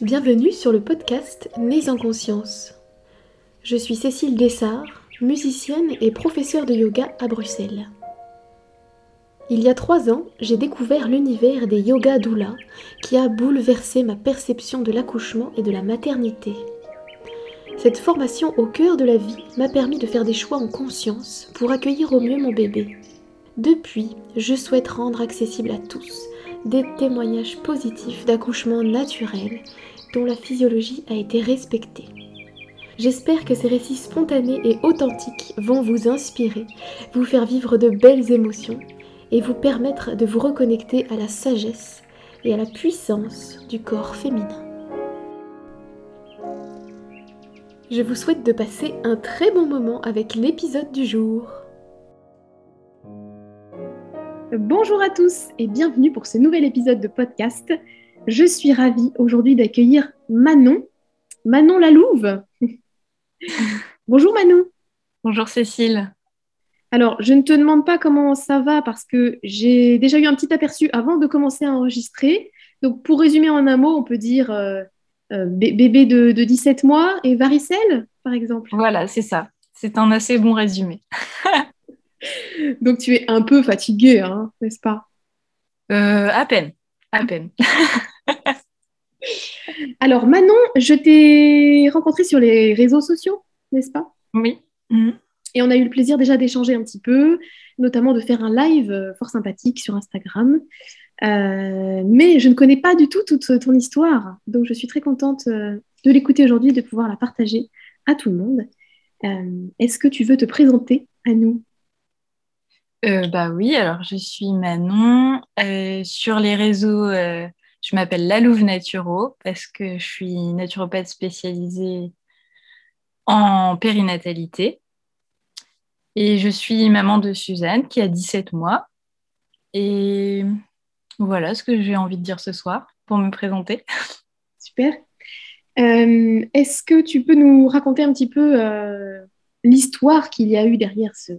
Bienvenue sur le podcast Nés en conscience. Je suis Cécile Dessart, musicienne et professeure de yoga à Bruxelles. Il y a trois ans, j'ai découvert l'univers des yoga doula qui a bouleversé ma perception de l'accouchement et de la maternité. Cette formation au cœur de la vie m'a permis de faire des choix en conscience pour accueillir au mieux mon bébé. Depuis, je souhaite rendre accessible à tous des témoignages positifs d'accouchement naturel dont la physiologie a été respectée. J'espère que ces récits spontanés et authentiques vont vous inspirer, vous faire vivre de belles émotions et vous permettre de vous reconnecter à la sagesse et à la puissance du corps féminin. Je vous souhaite de passer un très bon moment avec l'épisode du jour. Bonjour à tous et bienvenue pour ce nouvel épisode de podcast. Je suis ravie aujourd'hui d'accueillir Manon, Manon Lalouve. Bonjour Manon. Bonjour Cécile. Alors, je ne te demande pas comment ça va parce que j'ai déjà eu un petit aperçu avant de commencer à enregistrer. Donc, pour résumer en un mot, on peut dire euh, euh, bébé de, 17 mois et varicelle, par exemple. Voilà, c'est ça. C'est un assez bon résumé. Donc, tu es un peu fatiguée, hein, n'est-ce pas? Euh, À peine, à peine. Alors, Manon, je t'ai rencontré sur les réseaux sociaux, n'est-ce pas? Oui. Mhm. Et on a eu le plaisir déjà d'échanger un petit peu, notamment de faire un live euh, fort sympathique sur Instagram. Euh, mais je ne connais pas du tout toute ton histoire, donc je suis très contente euh, de l'écouter aujourd'hui, de pouvoir la partager à tout le monde. Est-ce que tu veux te présenter à nous? Bah oui, alors je suis Manon. sur les réseaux, je m'appelle Lalouve Naturo parce que je suis naturopathe spécialisée en périnatalité. Et je suis maman de Suzanne qui a 17 mois. Et voilà ce que j'ai envie de dire ce soir pour me présenter. Super. Euh, est-ce que tu peux nous raconter un petit peu euh, l'histoire qu'il y a eu derrière ce,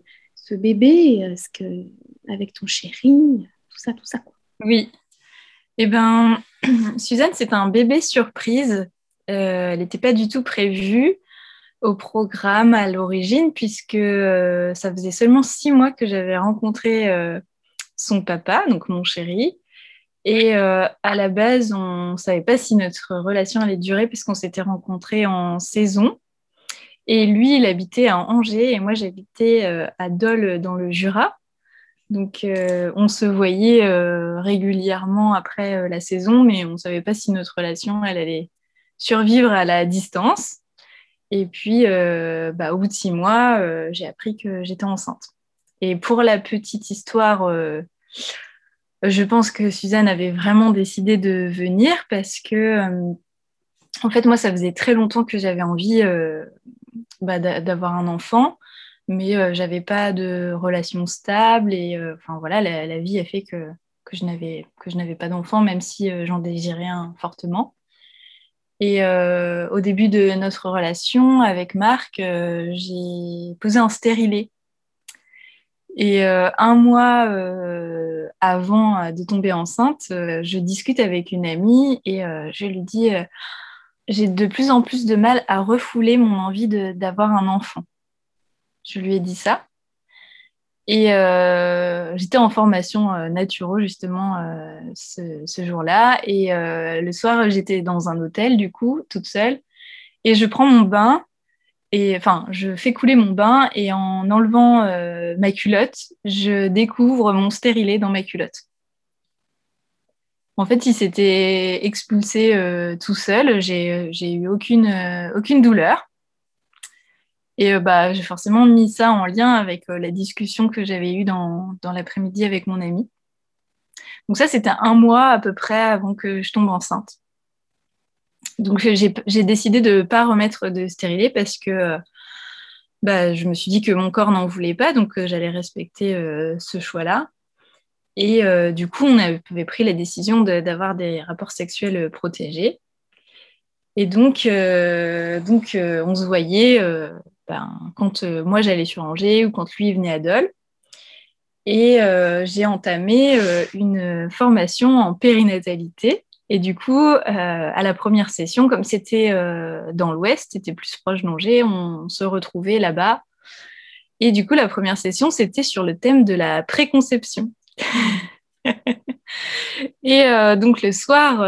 bébé, ce que, avec ton chéri, tout ça, tout ça Oui, eh bien, Suzanne, c'est un bébé surprise. Euh, elle n'était pas du tout prévue au programme à l'origine, puisque euh, ça faisait seulement six mois que j'avais rencontré euh, son papa, donc mon chéri. Et à la base, on ne savait pas si notre relation allait durer, puisqu'on s'était rencontrés en saison. Et lui, il habitait à Angers, et moi, j'habitais à Dole, dans le Jura. Donc, euh, on se voyait euh, régulièrement après euh, la saison, mais on ne savait pas si notre relation elle allait survivre à la distance. Et puis, bah, au bout de six mois, j'ai appris que j'étais enceinte. Et pour la petite histoire, je pense que Suzanne avait vraiment décidé de venir parce que, en fait, moi, ça faisait très longtemps que j'avais envie bah, d'avoir un enfant mais euh, j'avais pas de relation stable et euh, voilà la, vie a fait que, que je n'avais que je n'avais pas d'enfant même si euh, j'en désirais un fortement. Et au début de notre relation avec Marc j'ai posé un stérilet. Et un mois avant de tomber enceinte je discute avec une amie et je lui dis j'ai de plus en plus de mal à refouler mon envie d'avoir un enfant je lui ai dit ça. Et euh, j'étais en formation euh, justement euh, ce, jour-là. Et le soir, j'étais dans un hôtel, du coup, toute seule. Et je prends mon bain. Et enfin, je fais couler mon bain. Et en enlevant ma culotte, je découvre mon stérilet dans ma culotte. En fait, il s'était expulsé tout seul. J'ai eu aucune, aucune douleur. Et euh, bah, j'ai forcément mis ça en lien avec euh, la discussion que j'avais eue dans, dans l'après-midi avec mon ami. Donc ça, c'était un mois à peu près avant que je tombe enceinte. Donc j'ai décidé de ne pas remettre de stérilet parce que bah, je me suis dit que mon corps n'en voulait pas, donc euh, j'allais respecter ce choix-là. Et du coup, on avait pris la décision d'avoir des rapports sexuels protégés. Et donc, donc on se voyait ben, quand euh, moi j'allais sur Angers ou quand lui venait à Dole. Et euh, j'ai entamé euh, une formation en périnatalité Et du coup, à la première session, comme c'était dans l'Ouest, c'était plus proche d'Angers, on se retrouvait là-bas. Et du coup, la première session, c'était sur le thème de la préconception. et donc le soir,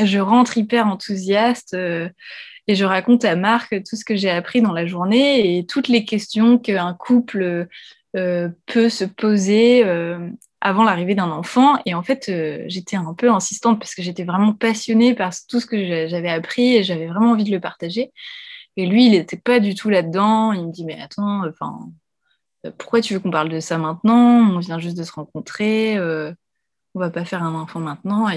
je rentre hyper enthousiaste et je raconte à Marc tout ce que j'ai appris dans la journée et toutes les questions qu'un couple euh, peut se poser euh, avant l'arrivée d'un enfant. Et en fait, euh, j'étais un peu insistante parce que j'étais vraiment passionnée par tout ce que j'avais appris et j'avais vraiment envie de le partager. Et lui, il n'était pas du tout là-dedans. Il me dit, mais attends, enfin, pourquoi tu veux qu'on parle de ça maintenant? On vient juste de se rencontrer. on va pas faire un enfant maintenant.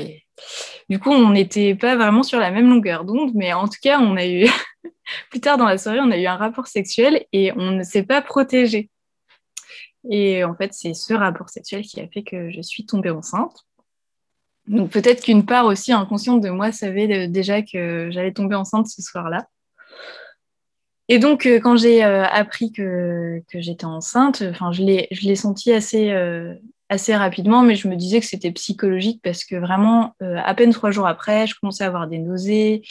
Du coup, on n'était pas vraiment sur la même longueur d'onde, mais en tout cas, on a eu plus tard dans la soirée, on a eu un rapport sexuel et on ne s'est pas protégé. Et en fait, c'est ce rapport sexuel qui a fait que je suis tombée enceinte. Donc peut-être qu'une part aussi inconsciente de moi savait déjà que j'allais tomber enceinte ce soir-là. Et donc euh, quand j'ai euh, appris que, j'étais enceinte, enfin je l'ai senti assez, euh, assez rapidement, mais je me disais que c'était psychologique parce que vraiment, à peine trois jours après, je commençais à avoir des nausées,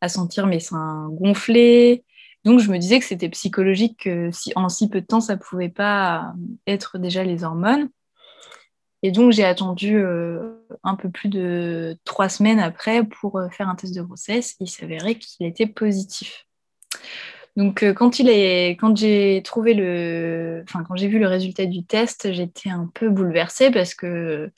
à sentir mes seins gonflés, donc, je me disais que c'était psychologique, que si, en si peu de temps, ça pouvait pas être déjà les hormones. Et donc, j'ai attendu euh, un peu plus de trois semaines après pour euh, faire un test de grossesse. Il s'avérait qu'il était positif. Donc, euh, quand, quand j'ai trouvé le, enfin, quand j'ai vu le résultat du test, j'étais un peu bouleversée parce que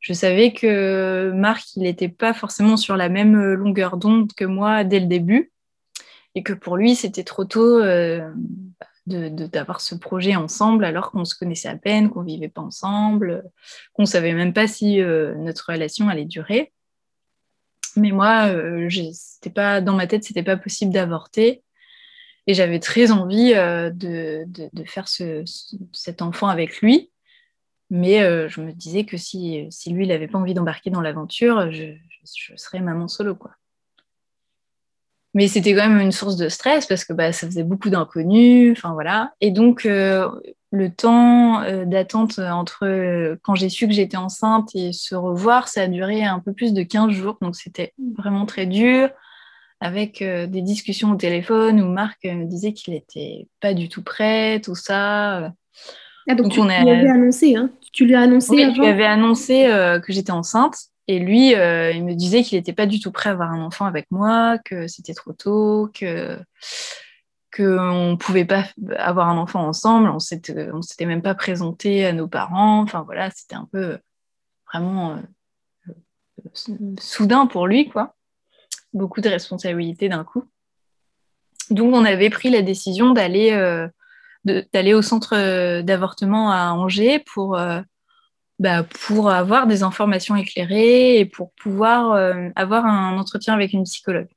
je savais que Marc, il n'était pas forcément sur la même longueur d'onde que moi dès le début et que pour lui, c'était trop tôt euh, d'avoir ce projet ensemble alors qu'on se connaissait à peine, qu'on vivait pas ensemble, qu'on savait même pas si euh, notre relation allait durer. Mais moi, euh, pas dans ma tête, c'était pas possible d'avorter. Et j'avais très envie euh, de, de, faire ce, cet enfant avec lui. Mais je me disais que si, si lui, il n'avait pas envie d'embarquer dans l'aventure, je, serais maman solo. quoi. Mais c'était quand même une source de stress parce que bah, ça faisait beaucoup d'inconnus. Voilà. Et donc, euh, le temps euh, d'attente entre euh, quand j'ai su que j'étais enceinte et se revoir, ça a duré un peu plus de 15 jours. Donc, c'était vraiment très dur avec des discussions au téléphone où Marc me disait qu'il n'était pas du tout prêt, tout ça. Ah, donc, tu, lui avais annoncé, hein Tu lui as annoncé oui, je lui annoncé que j'étais enceinte. Et lui, euh, il me disait qu'il n'était pas du tout prêt à avoir un enfant avec moi, que c'était trop tôt, que qu'on ne pouvait pas avoir un enfant ensemble, on on s'était même pas présenté à nos parents. Enfin voilà, c'était un peu vraiment euh, soudain pour lui, quoi. Beaucoup de responsabilités d'un coup. Donc on avait pris la décision d'aller euh, d'aller au centre d'avortement à Angers pour bah, pour avoir des informations éclairées et pour pouvoir euh, avoir un entretien avec une psychologue.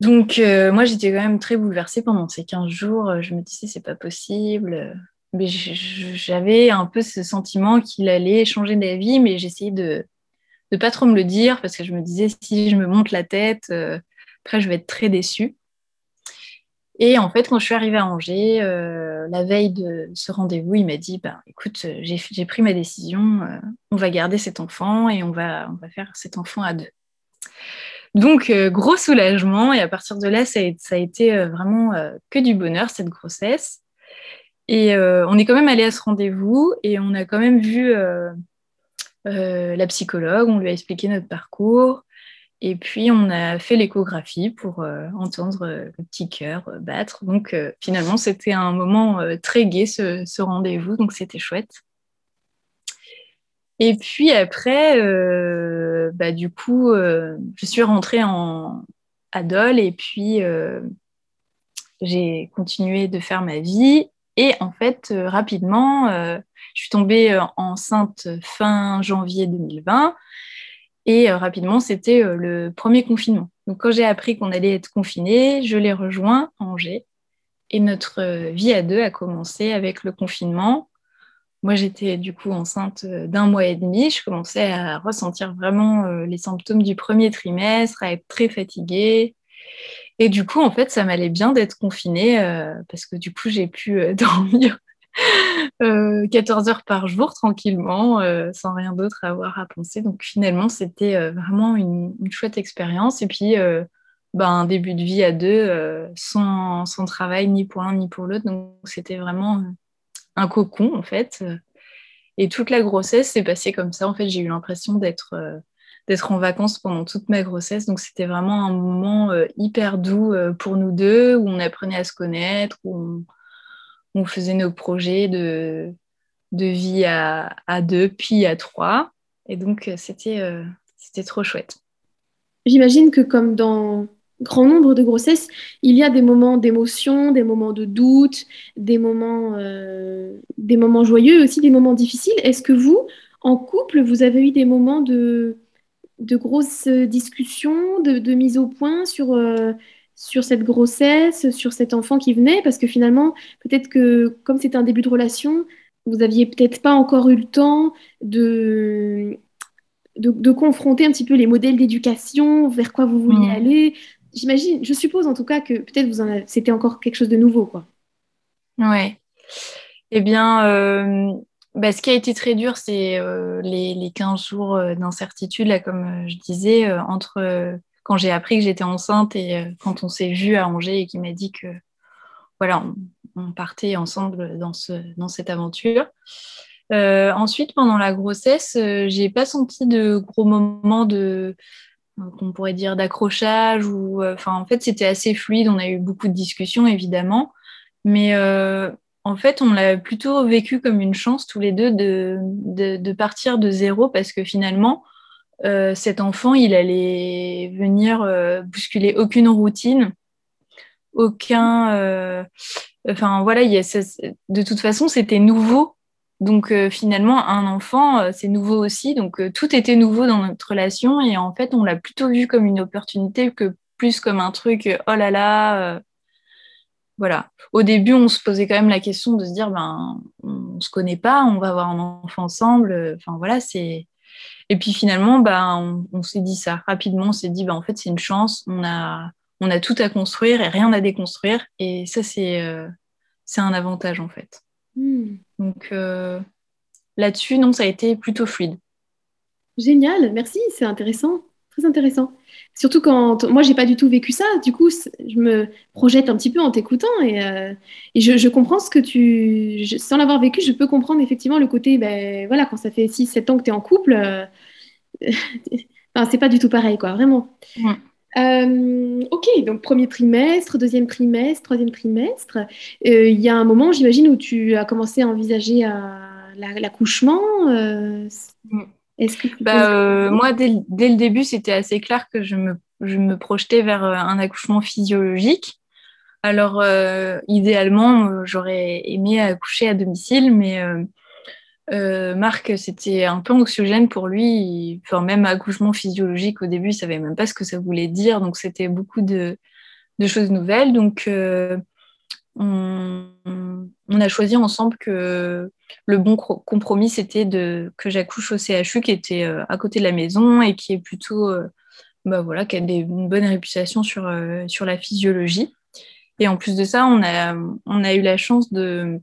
Donc, euh, moi, j'étais quand même très bouleversée pendant ces 15 jours. Je me disais, c'est pas possible. Mais j'avais un peu ce sentiment qu'il allait changer d'avis, mais j'essayais de ne pas trop me le dire parce que je me disais, si je me monte la tête, euh, après, je vais être très déçue. Et en fait, quand je suis arrivée à Angers, euh, la veille de ce rendez-vous, il m'a dit bah, écoute, j'ai pris ma décision, euh, on va garder cet enfant et on va, on va faire cet enfant à deux. Donc, euh, gros soulagement. Et à partir de là, ça a, été vraiment que du bonheur, cette grossesse. Et on est quand même allé à ce rendez-vous et on a quand même vu la psychologue, on lui a expliqué notre parcours. Et puis, on a fait l'échographie pour euh, entendre euh, le petit cœur euh, battre. Donc, finalement, c'était un moment très gai, ce, rendez-vous. Donc, c'était chouette. Et puis après, bah, du coup, je suis rentrée en, à Dole et puis j'ai continué de faire ma vie. Et en fait, rapidement, je suis tombée enceinte fin janvier 2020. Et euh, rapidement, c'était euh, le premier confinement. Donc, quand j'ai appris qu'on allait être confiné, je l'ai rejoint à Angers. Et notre euh, vie à deux a commencé avec le confinement. Moi, j'étais du coup enceinte d'un mois et demi. Je commençais à ressentir vraiment les symptômes du premier trimestre, à être très fatiguée. Et du coup, en fait, ça m'allait bien d'être confinée parce que du coup, j'ai pu dormir 14 heures par jour tranquillement, sans rien d'autre à avoir à penser. Donc finalement, c'était vraiment une, chouette expérience. Et puis, ben, un début de vie à deux, sans, sans, travail ni pour l'un ni pour l'autre. Donc c'était vraiment un cocon en fait. Et toute la grossesse s'est passée comme ça. En fait, j'ai eu l'impression d'être d'être en vacances pendant toute ma grossesse. Donc c'était vraiment un moment euh, hyper doux euh, pour nous deux, où on apprenait à se connaître, où on, faisait nos projets de, de vie à, à, deux, puis à trois. Et donc euh, c'était trop chouette. J'imagine que comme dans grand nombre de grossesses, il y a des moments d'émotion, des moments de doute, des moments, des moments joyeux, aussi des moments difficiles. Est-ce que vous, en couple, vous avez eu des moments de, de grosses discussions, de, mise au point sur, euh, sur cette grossesse, sur cet enfant qui venait, parce que finalement, peut-être que comme c'est un début de relation, vous aviez peut-être pas encore eu le temps de, de, confronter un petit peu les modèles d'éducation, vers quoi vous vouliez aller. J'imagine, je suppose en tout cas que peut-être vous c'était encore quelque chose de nouveau, quoi. Ouais. Eh bien, euh, bah, ce qui a été très dur, c'est euh, les, les, 15 jours euh, d'incertitude, là, comme euh, je disais, entre quand j'ai appris que j'étais enceinte et quand on s'est vu à Angers et qui m'a dit que voilà, on, partait ensemble dans, ce, dans cette aventure. ensuite, pendant la grossesse, j'ai pas senti de gros moments de pourrait dire d'accrochage ou enfin en fait c'était assez fluide on a eu beaucoup de discussions évidemment mais en fait, on l'a plutôt vécu comme une chance tous les deux de, de, partir de zéro parce que finalement, euh, cet enfant, il allait venir euh, bousculer aucune routine, aucun. Euh, enfin voilà, y a, de toute façon, c'était nouveau. Donc finalement, un enfant, c'est nouveau aussi. Donc tout était nouveau dans notre relation et en fait, on l'a plutôt vu comme une opportunité que plus comme un truc, oh là là voilà. Au début, on se posait quand même la question de se dire, ben, on se connaît pas, on va avoir un enfant ensemble. Enfin voilà, c'est. Et puis finalement, ben, on, s'est dit ça rapidement. On s'est dit, ben, en fait, c'est une chance. On a, on a tout à construire et rien à déconstruire. Et ça, c'est, euh, c'est un avantage en fait. Hmm. Donc euh, là-dessus, non, ça a été plutôt fluide. Génial, merci, c'est intéressant, très intéressant. Surtout quand moi, j'ai pas du tout vécu ça. Du coup, je me projette un petit peu en t'écoutant et, euh, je, comprends ce que tu. sans l'avoir vécu, je peux comprendre effectivement le côté, ben voilà, quand ça fait 6-7 ans que tu es en couple, euh, c'est pas du tout pareil, quoi, vraiment. Euh, ok, donc premier trimestre, deuxième trimestre, troisième trimestre. Il y a un moment, j'imagine, où tu as commencé à envisager l'accouchement. Bah, euh, moi, dès, le début, c'était assez clair que je me, je me, projetais vers euh, un accouchement physiologique. Alors, euh, idéalement, j'aurais aimé accoucher à domicile, mais Marc, c'était un peu anxiogène pour lui. Enfin, même accouchement physiologique, au début, il savait même pas ce que ça voulait dire. Donc, c'était beaucoup de, de, choses nouvelles. Donc, on, on, a choisi ensemble que le bon compromis, c'était que j'accouche au CHU qui était euh, à côté de la maison et qui est plutôt, euh, bah voilà, qui a une bonne réputation sur, euh, sur la physiologie. Et en plus de ça, on a, on a eu la chance de,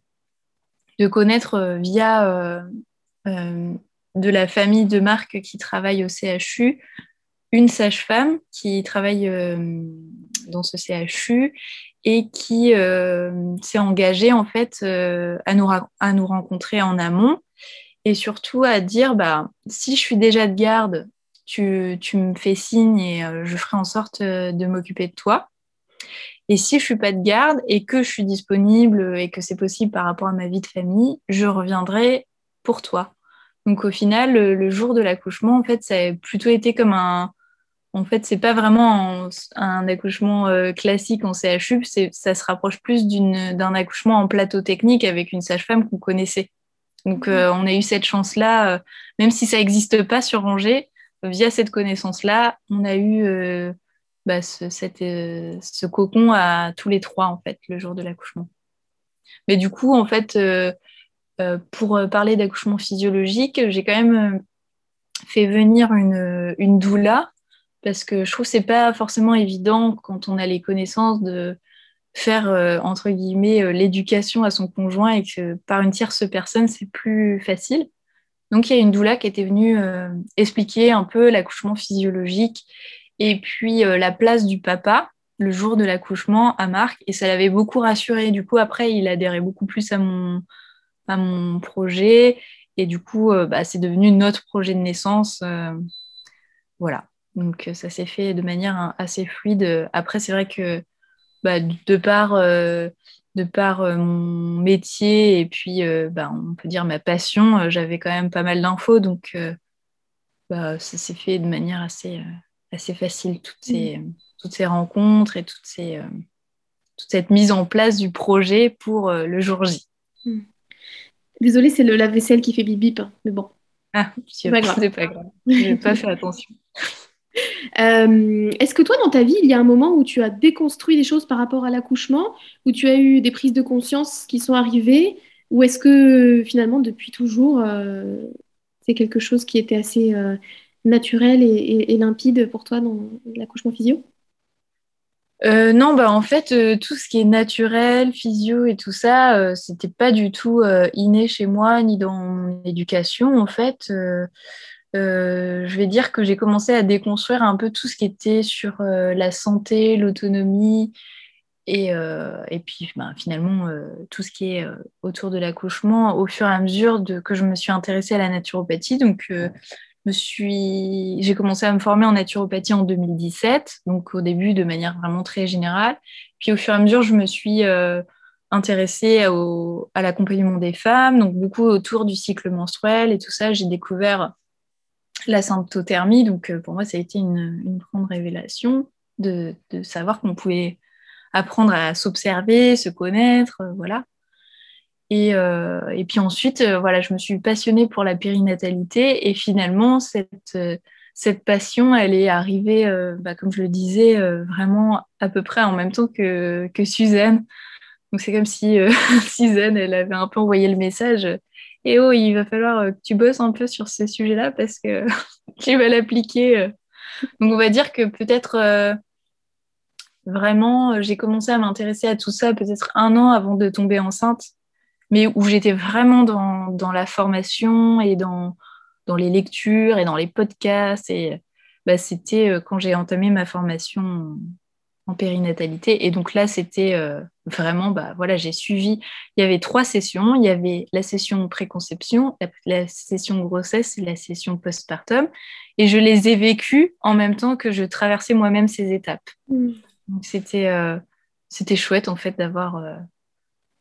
de connaître via de la famille de Marc qui travaille au CHU une sage-femme qui travaille dans ce CHU et qui euh, s'est engagée en fait euh, à, nous à nous rencontrer en amont et surtout à dire bah, si je suis déjà de garde, tu, tu me fais signe et euh, je ferai en sorte de m'occuper de toi. Et si je suis pas de garde et que je suis disponible et que c'est possible par rapport à ma vie de famille, je reviendrai pour toi. Donc au final, le jour de l'accouchement, en fait, ça a plutôt été comme un, en fait, c'est pas vraiment un, accouchement euh, classique en CHU, ça se rapproche plus d'un accouchement en plateau technique avec une sage-femme qu'on connaissait. Donc, euh, on a eu cette chance-là, euh, même si ça n'existe pas sur Angers, via cette connaissance-là, on a eu bah, ce, ce, cocon à tous les trois, en fait, le jour de l'accouchement. Mais du coup, en fait, pour parler d'accouchement physiologique, j'ai quand même fait venir une, une doula parce que je trouve que c'est pas forcément évident quand on a les connaissances de faire, entre guillemets, l'éducation à son conjoint et que par une tierce personne, c'est plus facile. Donc, il y a une doula qui était venue expliquer un peu l'accouchement physiologique et puis la place du papa le jour de l'accouchement à Marc et ça l'avait beaucoup rassuré. Du coup, après, il adhérait beaucoup plus à mon, à mon projet et du coup, euh, bah, c'est devenu notre projet de naissance. Euh, voilà. Donc, euh, ça s'est fait de manière assez fluide. Après, c'est vrai que bah, de par, de par mon métier et puis, bah, on peut dire ma passion, j'avais quand même pas mal d'infos. Donc, bah, ça s'est fait de manière assez, assez facile, toutes ces, mmh. toutes ces rencontres et toutes ces, toute cette mise en place du projet pour le jour J. Mmh. Désolée, c'est le lave-vaisselle qui fait bip bip, hein, mais bon. Ah, c'est pas grave. pas grave. Je pas fait attention. Euh, est-ce que toi, dans ta vie, il y a un moment où tu as déconstruit des choses par rapport à l'accouchement, où tu as eu des prises de conscience qui sont arrivées, ou est-ce que finalement, depuis toujours, euh, c'est quelque chose qui était assez euh, naturel et, limpide pour toi dans l'accouchement physio? Non, bah en fait, tout ce qui est naturel, physio et tout ça, c'était pas du tout inné chez moi ni dans mon éducation. En fait, je vais dire que j'ai commencé à déconstruire un peu tout ce qui était sur la santé, l'autonomie et, et puis bah, finalement tout ce qui est autour de l'accouchement au fur et à mesure de, que je me suis intéressée à la naturopathie. Donc, suis, j'ai commencé à me former en naturopathie en 2017, donc au début de manière vraiment très générale. Puis au fur et à mesure, je me suis euh, intéressée à l'accompagnement des femmes, donc beaucoup autour du cycle menstruel et tout ça. J'ai découvert la symptothermie, donc euh, pour moi, ça a été une, grande révélation de, savoir qu'on pouvait apprendre à s'observer, se connaître, euh, voilà. Et, euh, et, puis ensuite, voilà, je me suis passionnée pour la périnatalité et finalement, cette, cette passion, elle est arrivée, bah, comme je le disais, vraiment à peu près en même temps que, que Suzanne. Donc c'est comme si Suzanne, elle avait un peu envoyé le message eh oh, il va falloir que tu bosses un peu sur ce sujet-là parce que tu vas l'appliquer. Donc on va dire que peut-être vraiment, j'ai commencé à m'intéresser à tout ça peut-être un an avant de tomber enceinte mais où j'étais vraiment dans, dans, la formation et dans, dans les lectures et dans les podcasts. Et bah, c'était euh, quand j'ai entamé ma formation en périnatalité. Et donc là, c'était euh, vraiment, bah, voilà, j'ai suivi. Il y avait trois sessions. Il y avait la session préconception, la, session grossesse et la session postpartum. Et je les ai vécues en même temps que je traversais moi-même ces étapes. Mmh. Donc c'était euh, c'était chouette en fait d'avoir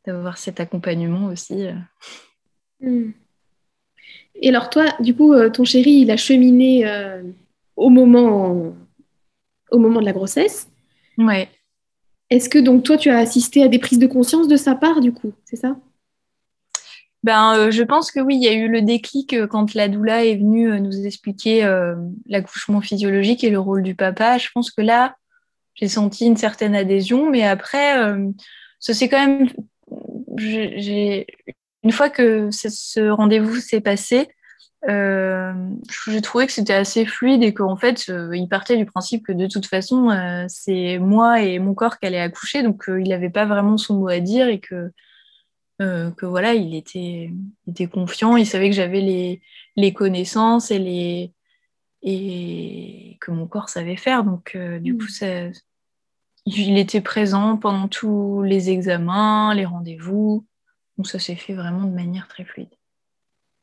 d'avoir cet accompagnement aussi. Euh. Hmm. Et alors toi, du coup, euh, ton chéri, il a cheminé euh, au, moment, au moment de la grossesse. Ouais. Est-ce que donc toi, tu as assisté à des prises de conscience de sa part, du coup, c'est ça? Ben, je pense que oui, il y a eu le déclic quand la doula est venue nous expliquer l'accouchement physiologique et le rôle du papa. Je pense que là, j'ai senti une certaine adhésion, mais après, ça s'est quand même j'ai une fois que ce rendez-vous s'est passé, euh, j'ai trouvé que c'était assez fluide et qu'en fait, euh, il partait du principe que de toute façon, euh, c'est moi et mon corps qui allait accoucher, donc il n'avait pas vraiment son mot à dire et que, que voilà, il était, était confiant, il savait que j'avais les, les, connaissances et, les, et que mon corps savait faire, donc du mmh. coup, ça, il était présent pendant tous les examens, les rendez-vous. Donc ça s'est fait vraiment de manière très fluide.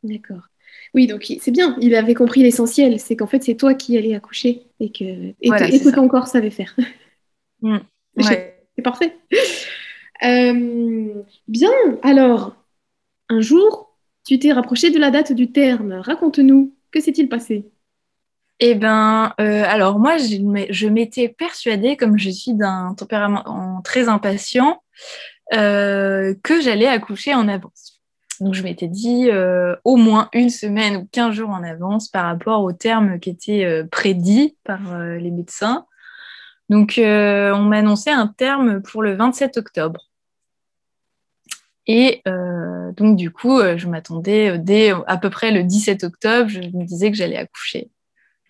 D'accord. Oui, donc c'est bien, il avait compris l'essentiel, c'est qu'en fait c'est toi qui allais accoucher et que, et ton corps savait faire. Mm. C'est parfait. Euh, bien, alors, un jour, tu t'es rapproché de la date du terme. Raconte-nous, que s'est-il passé? Eh bien, euh, alors moi, je, m'étais persuadée, comme je suis d'un tempérament très impatient, euh, que j'allais accoucher en avance. Donc, je m'étais dit euh, au moins une semaine ou 15 jours en avance par rapport au terme qui était prédit par les médecins. Donc, on m'a annoncé un terme pour le 27 octobre. Et donc, du coup, je m'attendais dès à peu près le 17 octobre, je me disais que j'allais accoucher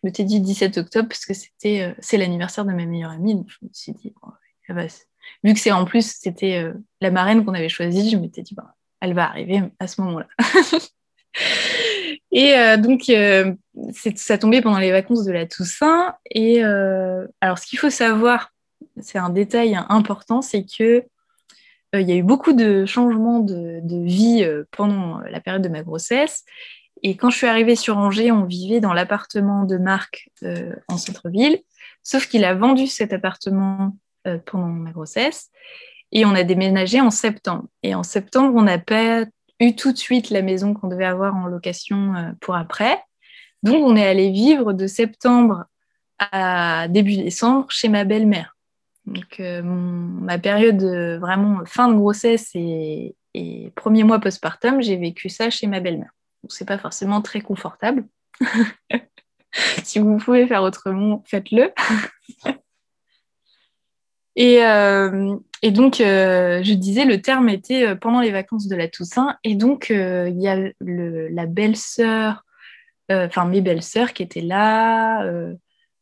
me t'ai dit 17 octobre parce que c'était, euh, c'est l'anniversaire de ma meilleure amie. Donc je me suis dit, vu que c'est en plus, c'était la marraine qu'on avait choisie, je m'étais dit, bah, elle va arriver à ce moment-là. et donc, ça tombait pendant les vacances de la Toussaint. Et alors, ce qu'il faut savoir, c'est un détail important, c'est que il y a eu beaucoup de changements de, de vie pendant la période de ma grossesse. Et quand je suis arrivée sur Angers, on vivait dans l'appartement de Marc euh, en centre-ville, sauf qu'il a vendu cet appartement euh, pendant ma grossesse et on a déménagé en septembre. Et en septembre, on n'a pas eu tout de suite la maison qu'on devait avoir en location euh, pour après. Donc, on est allé vivre de septembre à début décembre chez ma belle-mère. Donc, ma période vraiment fin de grossesse et, et premier mois postpartum, j'ai vécu ça chez ma belle-mère c'est pas forcément très confortable. si vous pouvez faire autrement, faites-le. Euh, et, donc, euh, je disais, le terme était euh, pendant les vacances de la Toussaint. Et donc, il y a la belle-sœur, enfin mes belles-sœurs qui étaient là,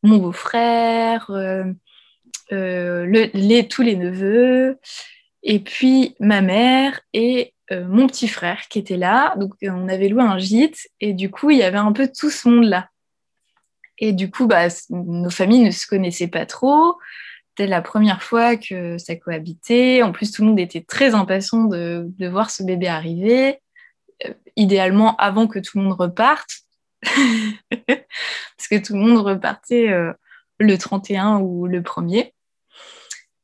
mon beau-frère, tous les neveux, et puis ma mère et mon petit frère qui était là. Donc, on avait loué un gîte et du coup, il y avait un peu tout ce monde-là. Et du coup, bah, nos familles ne se connaissaient pas trop. C'était la première fois que ça cohabitait. En plus, tout le monde était très impatient de, voir ce bébé arriver, euh, idéalement avant que tout le monde reparte. Parce que tout le monde repartait le 31 ou le 1er.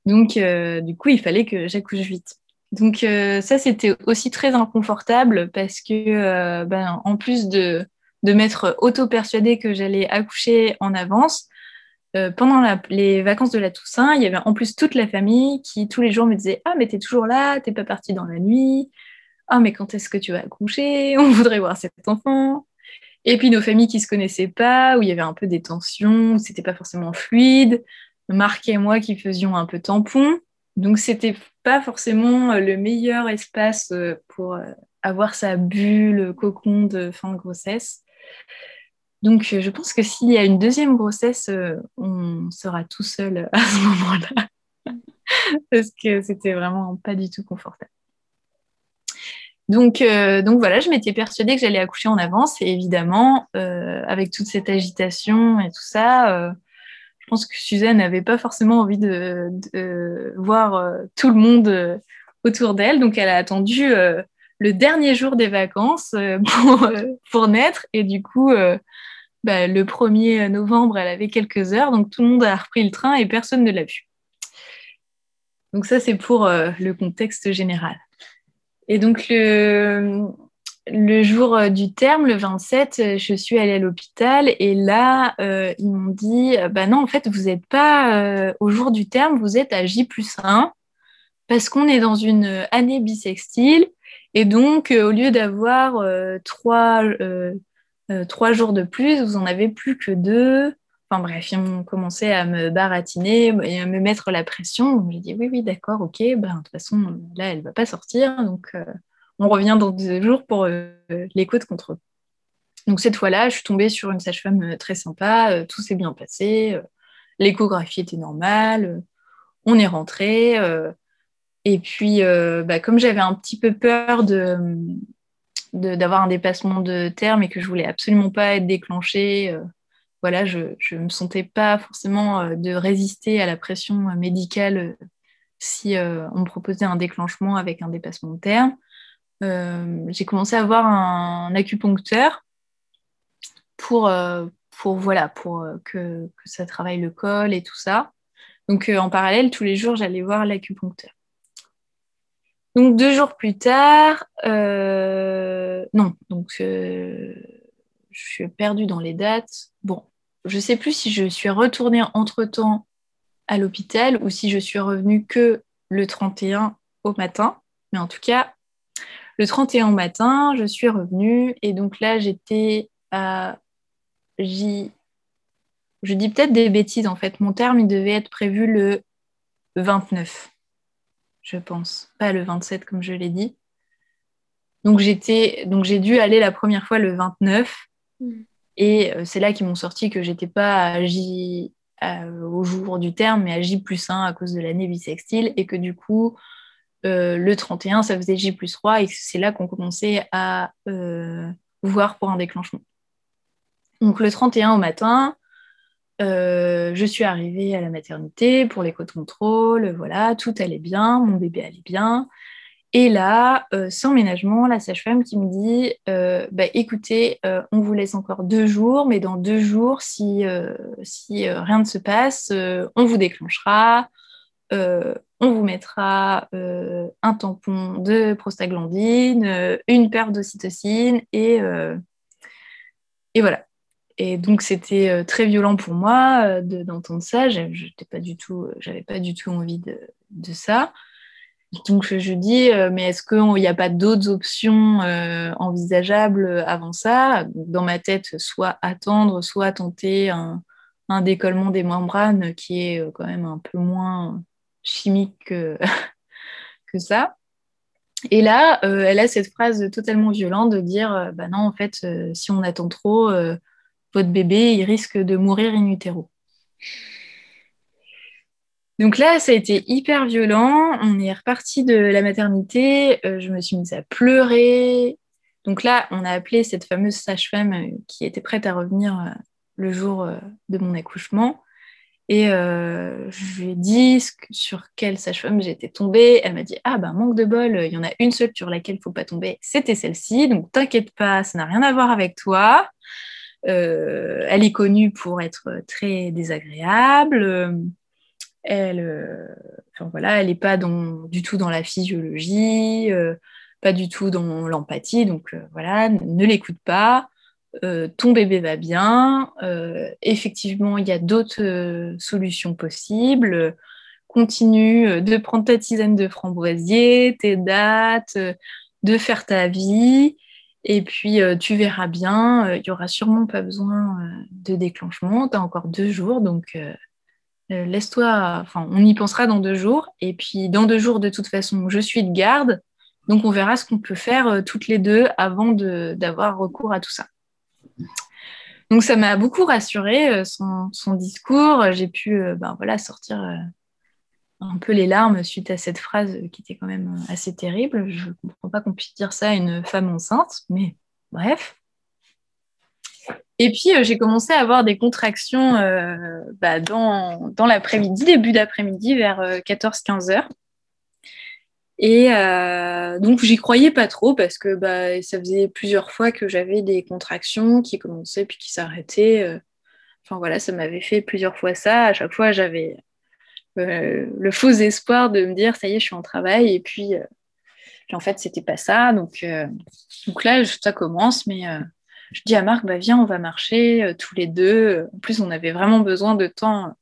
Donc, du coup, il fallait que j'accouche vite. Donc euh, ça, c'était aussi très inconfortable parce que, euh, ben, en plus de, de m'être auto-persuadée que j'allais accoucher en avance, euh, pendant les vacances de la Toussaint, il y avait en plus toute la famille qui tous les jours me disait Ah, mais t'es toujours là, t'es pas partie dans la nuit. Ah, mais quand est-ce que tu vas accoucher On voudrait voir cet enfant. Et puis nos familles qui se connaissaient pas, où il y avait un peu des tensions, où c'était pas forcément fluide. Marc et moi qui faisions un peu tampon. Donc, c'était pas forcément euh, le meilleur espace euh, pour avoir sa bulle, cocon de fin de grossesse. Donc, je pense que s'il y a une deuxième grossesse, on sera tout seul à ce moment-là. Parce que c'était vraiment pas du tout confortable. Donc, donc voilà, je m'étais persuadée que j'allais accoucher en avance. Et évidemment, avec toute cette agitation et tout ça, je pense que Suzanne n'avait pas forcément envie de, voir euh, tout le monde euh, autour d'elle. Donc, elle a attendu euh, le dernier jour des vacances pour, naître. Et du coup, bah, le 1er novembre, elle avait quelques heures. Donc, tout le monde a repris le train et personne ne l'a vu. Donc, ça, c'est pour le contexte général. Et donc, le, jour euh, du terme, le 27, euh, je suis allée à l'hôpital et là, euh, ils m'ont dit Bah non, en fait, vous n'êtes pas au jour du terme, vous êtes à J plus 1 parce qu'on est dans une année bisextile et donc, au lieu d'avoir trois, trois, jours de plus, vous en avez plus que deux. Enfin bref, ils ont commencé à me baratiner et à me mettre la pression. Donc j'ai dit oui, oui, d'accord, ok, bah, de toute façon, là, elle ne va pas sortir. Donc, on revient dans deux jours pour euh, contre. Donc cette fois-là, je suis tombée sur une sage-femme euh, très sympa, euh, tout s'est bien passé, l'échographie était normale, on est rentré. Et puis, bah, comme j'avais un petit peu peur d'avoir un dépassement de terme et que je voulais absolument pas être déclenchée, voilà, je ne me sentais pas forcément de résister à la pression médicale si on me proposait un déclenchement avec un dépassement de terme. Euh, j'ai commencé à avoir un, acupuncteur pour, euh, pour, voilà, pour euh, que, que, ça travaille le col et tout ça. Donc en parallèle, tous les jours, j'allais voir l'acupuncteur. Donc deux jours plus tard, non, donc je suis perdue dans les dates. Bon, je ne sais plus si je suis retournée entre-temps à l'hôpital ou si je suis revenue que le 31 au matin. Mais en tout cas, le 31 matin, je suis revenue et donc là, j'étais à J. Je dis peut-être des bêtises en fait. Mon terme, il devait être prévu le 29, je pense, pas le 27 comme je l'ai dit. Donc j'étais, donc j'ai dû aller la première fois le 29 mm. et euh, c'est là qu'ils m'ont sorti que j'étais pas à J au jour du terme, mais à J plus 1 à cause de l'année bisextile, et que du coup, le 31, ça faisait J plus 3, et c'est là qu'on commençait à voir pour un déclenchement. Donc le 31 au matin, euh, je suis arrivée à la maternité pour l'éco-contrôle, voilà, tout allait bien, mon bébé allait bien. Et là, euh, sans ménagement, la sage-femme qui me dit euh, bah, écoutez, on vous laisse encore deux jours, mais dans deux jours, si, rien ne se passe, on vous déclenchera, on vous mettra un tampon de prostaglandine, une paire d'ocytocine, et voilà. Et donc c'était euh, très violent pour moi euh, d'entendre ça. Je n'avais pas du tout, j'avais pas du tout envie de, ça. Donc je, dis, euh, mais est-ce qu'il n'y a pas d'autres options envisageables avant ça? Dans ma tête, soit attendre, soit tenter un, décollement des membranes qui est quand même un peu moins chimique que, que ça. Et là, elle a cette phrase totalement violente de dire, bah non, en fait, si on attend trop, votre bébé, il risque de mourir in utero. Donc là, ça a été hyper violent. On est reparti de la maternité. Euh, je me suis mise à pleurer. Donc là, on a appelé cette fameuse sage-femme euh, qui était prête à revenir euh, le jour de mon accouchement. Et je lui ai dit sur quelle sage-femme j'étais tombée. Elle m'a dit Ah, ben manque de bol, il y en a une seule sur laquelle il ne faut pas tomber. C'était celle-ci. Donc t'inquiète pas, ça n'a rien à voir avec toi. Euh, elle est connue pour être très désagréable. Elle, euh, voilà, elle n'est pas du tout dans la physiologie, euh, pas du tout dans l'empathie. Donc voilà, ne l'écoute pas. ton bébé va bien. effectivement, il y a d'autres solutions possibles continue de prendre ta tisane de framboisier, tes dates, de faire ta vie. Et puis, euh, tu verras bien, euh, il n'y aura sûrement pas besoin euh, de déclenchement. Tu as encore deux jours, donc laisse-toi, enfin, on y pensera dans deux jours. Et puis, dans deux jours, de toute façon, je suis de garde. Donc, on verra ce qu'on peut faire toutes les deux avant d'avoir recours à tout ça. Donc, ça m'a beaucoup rassurée, son, son, discours. J'ai pu ben, voilà, sortir un peu les larmes suite à cette phrase qui était quand même assez terrible. Je ne comprends pas qu'on puisse dire ça à une femme enceinte, mais bref. Et puis, euh, j'ai commencé à avoir des contractions euh, bah, dans, l'après-midi, début d'après-midi, vers 14-15 euh, heures. Et donc, j'y croyais pas trop parce que bah, ça faisait plusieurs fois que j'avais des contractions qui commençaient puis qui s'arrêtaient. Enfin, voilà, ça m'avait fait plusieurs fois ça. À chaque fois, j'avais euh, le faux espoir de me dire ça y est, je suis en travail. Et puis, euh, en fait, c'était pas ça. Donc, euh, donc là, ça commence, mais je dis à Marc, bah, viens, on va marcher tous les deux. En plus, on avait vraiment besoin de temps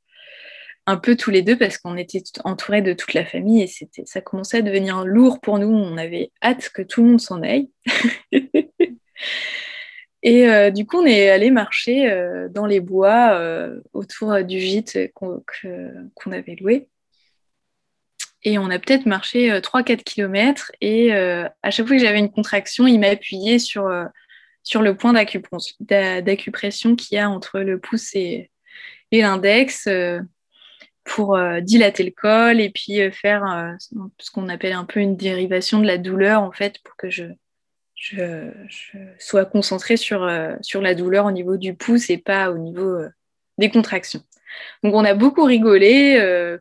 un peu tous les deux parce qu'on était entourés de toute la famille et ça commençait à devenir lourd pour nous. On avait hâte que tout le monde s'en aille. Et euh, du coup, on est allé marcher euh, dans les bois euh, autour du gîte qu'on avait loué. Et on a peut-être marché 3-4 km. Et à chaque fois que j'avais une contraction, il m'a appuyé sur, sur le point d'acupression qu'il y a entre le pouce et, et l'index pour dilater le col et puis faire ce qu'on appelle un peu une dérivation de la douleur, en fait, pour que je, je, sois concentrée sur, euh, sur la douleur au niveau du pouce et pas au niveau euh, des contractions. Donc on a beaucoup rigolé euh,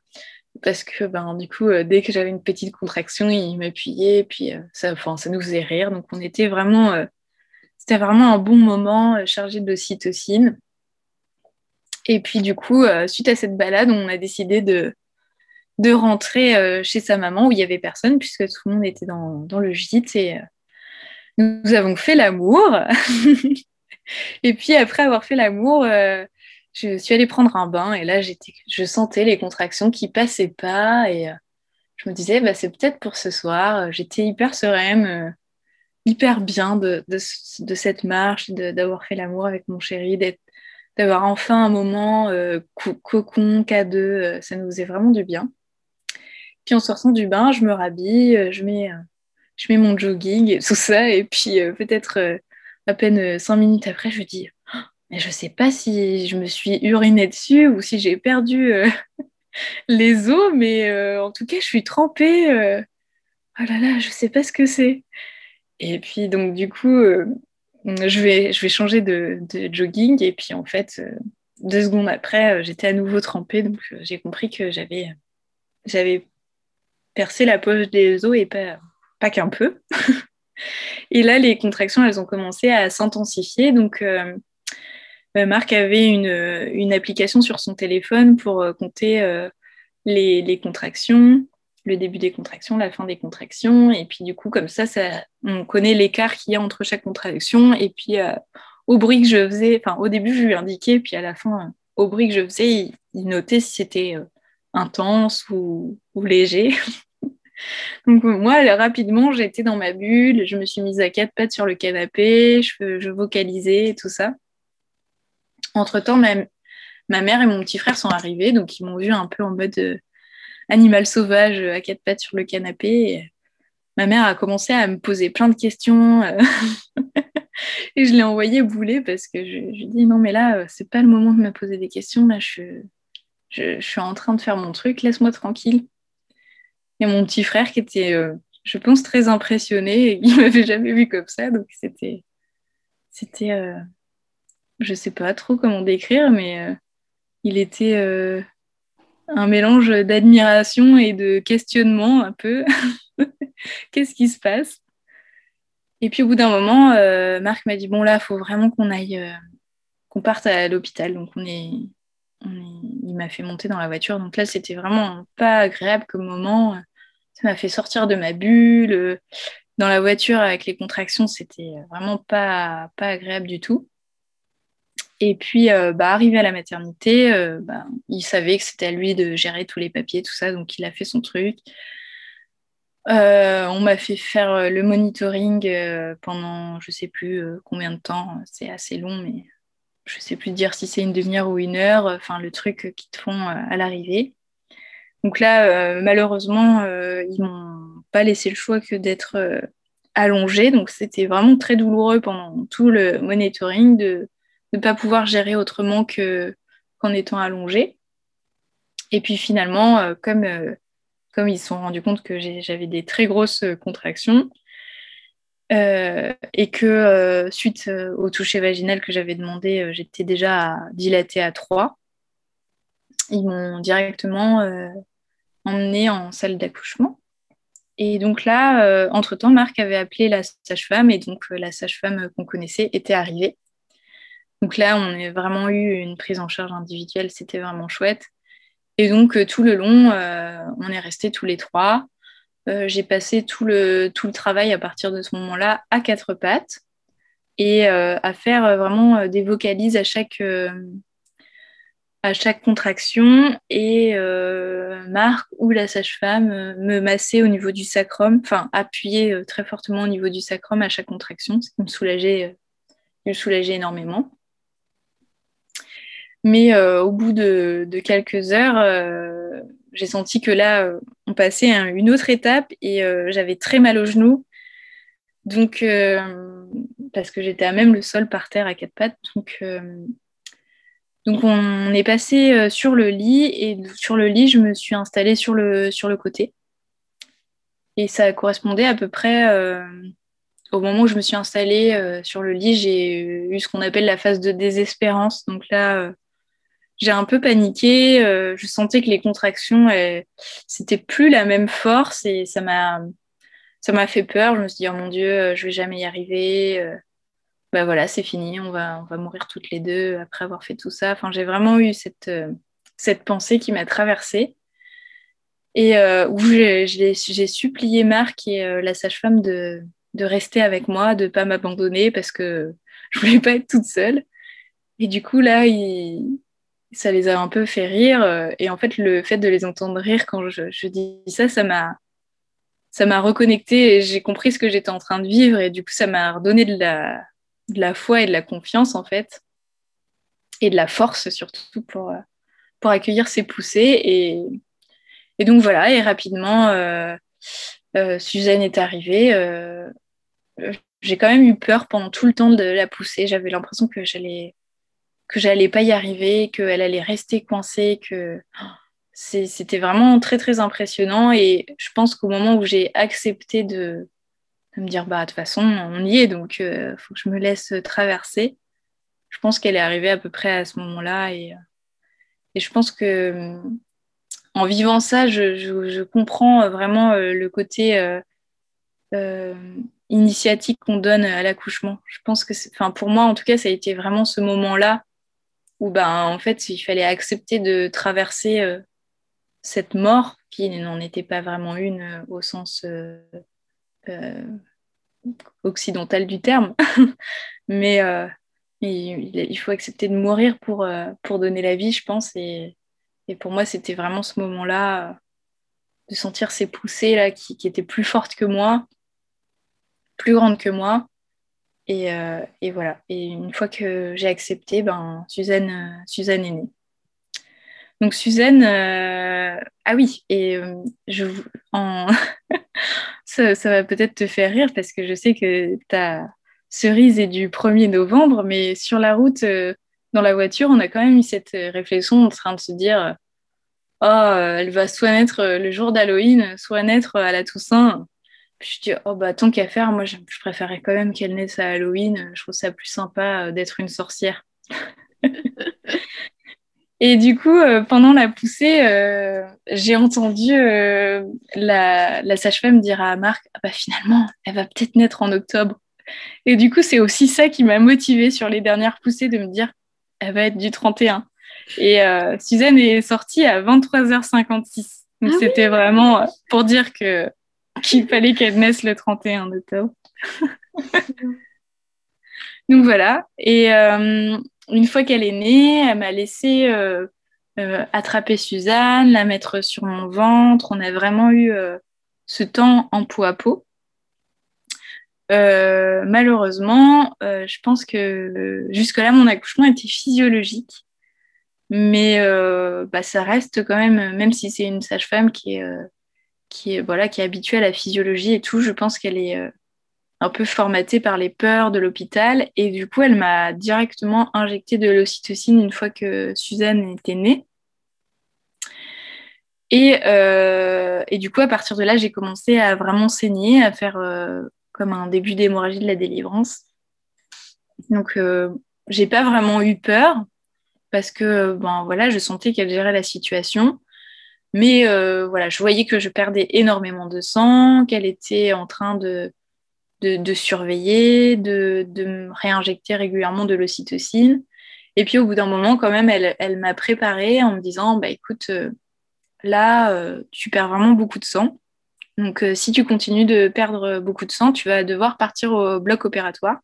parce que ben, du coup, dès que j'avais une petite contraction, il m'appuyait et puis ça, ça nous faisait rire. Donc on était vraiment, c'était vraiment un bon moment chargé d'ocytocine. Et puis du coup, suite à cette balade, on a décidé de, de rentrer chez sa maman où il n'y avait personne puisque tout le monde était dans, dans le gîte et nous avons fait l'amour. et puis après avoir fait l'amour, euh, je suis allée prendre un bain et là, je sentais les contractions qui passaient pas et euh, je me disais, bah, c'est peut-être pour ce soir. J'étais hyper sereine, euh, hyper bien de, cette marche, d'avoir fait l'amour avec mon chéri, d'avoir enfin un moment cocon, K2. ça nous faisait vraiment du bien. Puis en sortant du bain, je me rhabille, je mets je mets mon jogging tout ça. Et puis euh, peut-être euh, à peine euh, cinq minutes après, je dis oh, je ne sais pas si je me suis urinée dessus ou si j'ai perdu les os, mais en tout cas, je suis trempée. oh là là, je ne sais pas ce que c'est. Et puis, donc, du coup, je, vais, je vais changer de, jogging. Et puis, en fait, deux secondes après, j'étais à nouveau trempée. Donc, j'ai compris que j'avais percé la poche des os et pas, pas qu'un peu. et là, les contractions, elles ont commencé à s'intensifier. Donc, euh, euh, Marc avait une, application sur son téléphone pour euh, compter les, contractions, le début des contractions, la fin des contractions. Et puis, du coup, comme ça, ça on connaît l'écart qu'il y a entre chaque contraction. Et puis, au bruit que je faisais, enfin, au début, je lui indiquais, puis à la fin, au bruit que je faisais, il, notait si c'était intense ou léger. Donc moi, rapidement, j'étais dans ma bulle, je me suis mise à quatre pattes sur le canapé, je, vocalisais tout ça. Entre-temps, ma, mère et mon petit frère sont arrivés, donc ils m'ont vu un peu en mode euh, animal sauvage à quatre pattes sur le canapé. ma mère a commencé à me poser plein de questions. Euh, et je l'ai envoyé bouler parce que je, lui ai dit non mais là euh, c'est pas le moment de me poser des questions là je, suis en train de faire mon truc laisse-moi tranquille et mon petit frère qui était, euh, je pense, très impressionné et qui m'avait jamais vu comme ça. Donc c'était, c'était, euh, je sais pas trop comment décrire, mais euh, il était un mélange d'admiration et de questionnement un peu. Qu'est-ce qui se passe? Et puis au bout d'un moment, Marc m'a dit bon là, faut vraiment qu'on aille, qu'on parte à l'hôpital. Donc on est, il m'a fait monter dans la voiture. Donc là, c'était vraiment pas agréable comme moment. Ça m'a fait sortir de ma bulle. Dans la voiture avec les contractions, c'était vraiment pas, pas agréable du tout. Et puis, euh, bah, arrivé à la maternité, euh, bah, il savait que c'était à lui de gérer tous les papiers, tout ça, donc il a fait son truc. Euh, on m'a fait faire le monitoring pendant je sais plus combien de temps, c'est assez long, mais je sais plus dire si c'est une demi-heure ou une heure, enfin le truc qu'ils te font euh, à l'arrivée. Donc là, euh, malheureusement, euh, ils m'ont pas laissé le choix que d'être allongé. Donc c'était vraiment très douloureux pendant tout le monitoring de ne pas pouvoir gérer autrement qu'en étant allongé. Et puis finalement, comme, comme ils se sont rendus compte que j'avais des très grosses contractions, euh, et que euh, suite euh, au toucher vaginal que j'avais demandé, j'étais déjà dilatée à 3. Ils m'ont directement emmenée en salle d'accouchement. Et donc là, entre-temps, Marc avait appelé la sage-femme et donc la sage-femme qu'on connaissait était arrivée. Donc là, on a vraiment eu une prise en charge individuelle, c'était vraiment chouette. Et donc tout le long, on est restés tous les trois. Euh, j'ai passé tout le, tout le travail à partir de ce moment-là à quatre pattes et euh, à faire euh, vraiment des vocalises à chaque, à chaque contraction. Et Marc ou la sage-femme me massait au niveau du sacrum, enfin appuyer très fortement au niveau du sacrum à chaque contraction, ce qui me soulageait, me soulageait énormément. Mais au bout de quelques heures, j'ai senti que là, euh, on passait à une autre étape et euh, j'avais très mal au genou. Donc, euh, parce que j'étais à même le sol par terre à quatre pattes. Donc, donc on est passé sur le lit et sur le lit, je me suis installée sur le, sur le côté. Et ça correspondait à peu près au moment où je me suis installée sur le lit, j'ai eu ce qu'on appelle la phase de désespérance. Donc là, j'ai un peu paniqué. Euh, je sentais que les contractions, c'était plus la même force et ça m'a, ça m'a fait peur. Je me suis dit, oh mon Dieu, euh, je vais jamais y arriver. Euh, bah voilà, c'est fini, on va, on va mourir toutes les deux après avoir fait tout ça. Enfin, j'ai vraiment eu cette, cette pensée qui m'a traversée et où j'ai supplié Marc et la sage-femme de, de rester avec moi, de ne pas m'abandonner parce que je voulais pas être toute seule. Et du coup, là, il, ça les a un peu fait rire. Euh, et en fait, le fait de les entendre rire quand je, dis ça, ça m'a ça m'a reconnecté et j'ai compris ce que j'étais en train de vivre. Et du coup, ça m'a redonné de la, de la foi et de la confiance, en fait. Et de la force, surtout, pour, euh, pour accueillir ces poussées. Et, et donc, voilà. Et rapidement, euh, Suzanne est arrivée. j'ai quand même eu peur pendant tout le temps de la poussée. J'avais l'impression que j'allais que j'allais pas y arriver, qu'elle allait rester coincée, que c'était vraiment très très impressionnant. Et je pense qu'au moment où j'ai accepté de, me dire bah de toute façon on y est, donc il euh, faut que je me laisse traverser. Je pense qu'elle est arrivée à peu près à ce moment-là et, et je pense que en vivant ça, je, comprends vraiment euh, le côté euh, initiatique qu'on donne à l'accouchement. Je pense que, enfin, pour moi, en tout cas, ça a été vraiment ce moment-là où, ben, en fait, il fallait accepter de traverser euh, cette mort qui n'en était pas vraiment une euh, au sens occidental du terme, mais il, faut accepter de mourir pour, pour donner la vie, je pense. Et, pour moi, c'était vraiment ce moment-là de sentir ces poussées là qui, qui, étaient plus fortes que moi plus grande que moi. Et, euh, et, voilà. Et une fois que j'ai accepté, ben, Suzanne, euh, Suzanne est née. Donc Suzanne, euh, ah oui, et je, ça, ça, va peut-être te faire rire parce que je sais que ta cerise est du 1er novembre, mais sur la route, dans la voiture, on a quand même eu cette réflexion en train de se dire, oh, elle va soit naître le jour d'Halloween, soit naître à la Toussaint je dis, oh bah tant qu'à faire, moi je, préférais quand même qu'elle naisse à Halloween. Je trouve ça plus sympa euh, d'être une sorcière. Et du coup, euh, pendant la poussée, euh, j'ai entendu la, sage-femme dire à Marc, ah bah finalement, elle va peut-être naître en octobre. Et du coup, c'est aussi ça qui m'a motivée sur les dernières poussées de me dire, elle va être du 31. Et Suzanne est sortie à 23h56. Donc ah c'était vraiment pour dire que qu'il fallait qu'elle naisse le 31 octobre. Donc voilà. Et euh, une fois qu'elle est née, elle m'a laissé euh, euh, attraper Suzanne, la mettre sur mon ventre. On a vraiment eu ce temps en peau à peau. malheureusement, je pense que jusque-là, mon accouchement était physiologique. Mais bah, ça reste quand même, même si c'est une sage-femme qui est qui est, voilà, qui est habituée à la physiologie et tout, je pense qu'elle est euh, un peu formatée par les peurs de l'hôpital. Et du coup, elle m'a directement injecté de l'ocytocine une fois que Suzanne était née. Et, euh, et, du coup, à partir de là, j'ai commencé à vraiment saigner, à faire euh, comme un début d'hémorragie de la délivrance. Donc, j'ai pas vraiment eu peur parce que ben, voilà, je sentais qu'elle gérait la situation. Mais euh, voilà, je voyais que je perdais énormément de sang, qu'elle était en train de, de, surveiller, de, de, réinjecter régulièrement de l'ocytocine. Et puis au bout d'un moment, quand même, elle, elle m'a préparée en me disant, bah écoute, euh, là, euh, tu perds vraiment beaucoup de sang. Donc si tu continues de perdre beaucoup de sang, tu vas devoir partir au bloc opératoire.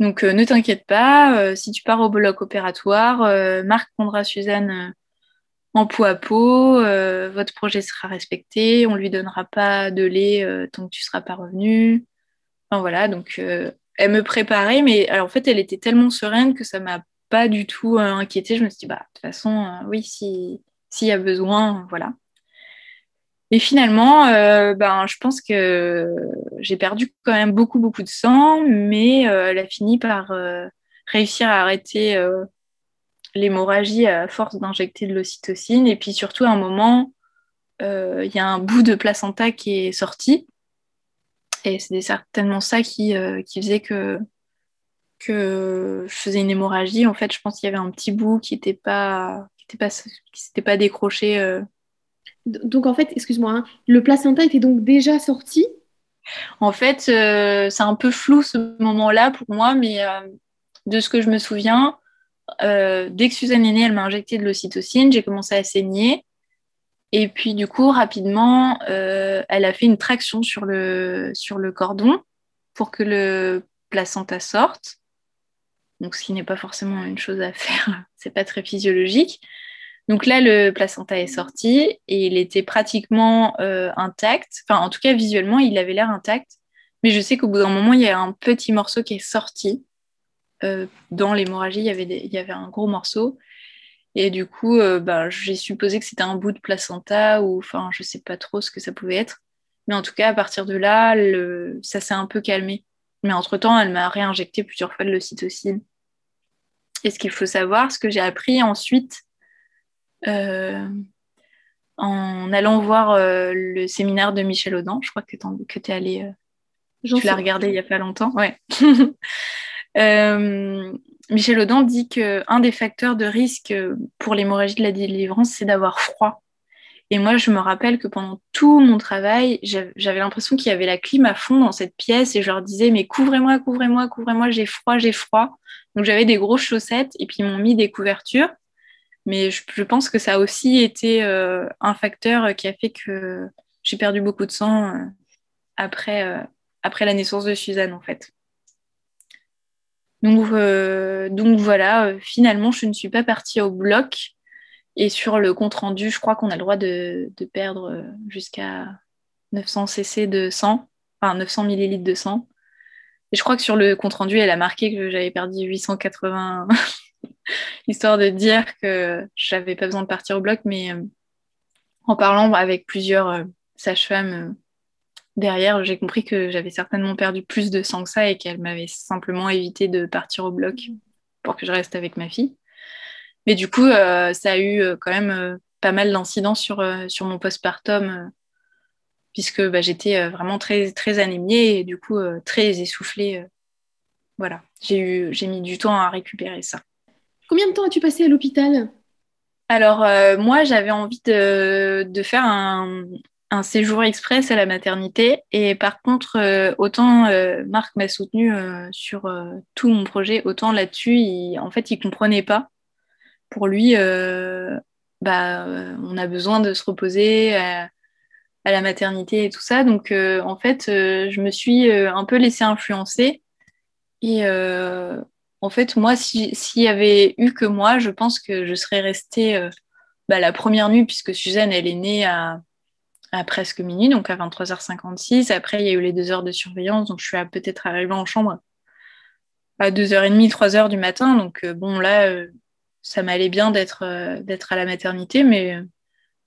Donc ne t'inquiète pas, si tu pars au bloc opératoire, Marc prendra Suzanne en peau à peau, euh, votre projet sera respecté, on lui donnera pas de lait euh, tant que tu seras pas revenu. Enfin, voilà, donc euh, elle me préparait, mais en fait, elle était tellement sereine que ça m'a pas du tout inquiétée. Je me suis dit, bah, de toute façon, oui, s'il y a besoin, voilà. Et finalement, ben, je pense que j'ai perdu quand même beaucoup, beaucoup de sang, mais elle a fini par réussir à arrêter l'hémorragie à force d'injecter de l'ocytocine. Et puis surtout, à un moment, euh, il y a un bout de placenta qui est sorti. Et c'est certainement ça qui, euh, qui faisait que, que je faisais une hémorragie. En fait, je pense qu'il y avait un petit bout qui n'était pas, qui pas, qui s'était pas décroché. Euh. Donc en fait, excuse-moi, hein, le placenta était donc déjà sorti? En fait, c'est un peu flou ce moment-là pour moi, mais de ce que je me souviens, euh, dès que Suzanne est née, elle m'a injecté de l'ocytocine, j'ai commencé à saigner. Et puis, du coup, rapidement, euh, elle a fait une traction sur le, sur le cordon pour que le placenta sorte. Donc, ce qui n'est pas forcément une chose à faire, c'est pas très physiologique. Donc là, le placenta est sorti et il était pratiquement euh, intact. Enfin, en tout cas, visuellement, il avait l'air intact. Mais je sais qu'au bout d'un moment, il y a un petit morceau qui est sorti. Euh, dans l'hémorragie, il, y avait il y avait un gros morceau. Et du coup, euh, bah, j'ai supposé que c'était un bout de placenta ou enfin, je sais pas trop ce que ça pouvait être. Mais en tout cas, à partir de là, le... ça s'est un peu calmé. Mais entre-temps, elle m'a réinjecté plusieurs fois de l'ocytocine. Et ce qu'il faut savoir, ce que j'ai appris ensuite euh, en allant voir euh, le séminaire de Michel Audin, je crois que tu es allé, tu l'as regardé il n'y a pas longtemps, ouais. Michel Audin dit qu'un des facteurs de risque pour l'hémorragie de la délivrance, c'est d'avoir froid. Et moi, je me rappelle que pendant tout mon travail, j'avais l'impression qu'il y avait la clim à fond dans cette pièce et je leur disais, mais couvrez-moi, couvrez-moi, couvrez-moi, j'ai froid, j'ai froid. Donc j'avais des grosses chaussettes et puis ils m'ont mis des couvertures. Mais je, pense que ça a aussi été euh, un facteur qui a fait que j'ai perdu beaucoup de sang euh, euh, après la naissance de Suzanne, en fait. Donc, donc voilà, finalement, je ne suis pas partie au bloc et sur le compte rendu, je crois qu'on a le droit de, perdre euh, jusqu'à 900 cc de sang, enfin 900 millilitres de sang. Et je crois que sur le compte rendu, elle a marqué que j'avais perdu 880, histoire de dire que j'avais pas besoin de partir au bloc. Mais euh, en parlant avec plusieurs euh, sages-femmes derrière, j'ai compris que j'avais certainement perdu plus de sang que ça et qu'elle m'avait simplement évité de partir au bloc pour que je reste avec ma fille. Mais du coup, euh, ça a eu euh, quand même euh, pas mal d'incidents sur, sur mon postpartum, puisque bah, j'étais vraiment très, très anémiée et du coup très essoufflée. voilà, j'ai mis du temps à récupérer ça. Combien de temps as-tu passé à l'hôpital? Alors, moi, j'avais envie de, de faire un, un, séjour express à la maternité. Et par contre, autant Marc m'a soutenu sur tout mon projet, autant là-dessus, en fait, il comprenait pas pour lui, euh, bah, euh, on a besoin de se reposer à, la maternité et tout ça. Donc, euh, en fait, je me suis un peu laissée influencer. Et en fait, moi, s'il y avait eu que moi, je pense que je serais restée bah, la première nuit, puisque Suzanne, elle est née à, à presque minuit, donc à 23h56. Après, il y a eu les deux heures de surveillance, donc je suis peut-être arrivée en chambre à 2h30, 3h du matin. Donc, bon, là, ça m'allait bien d'être euh, d'être à la maternité, mais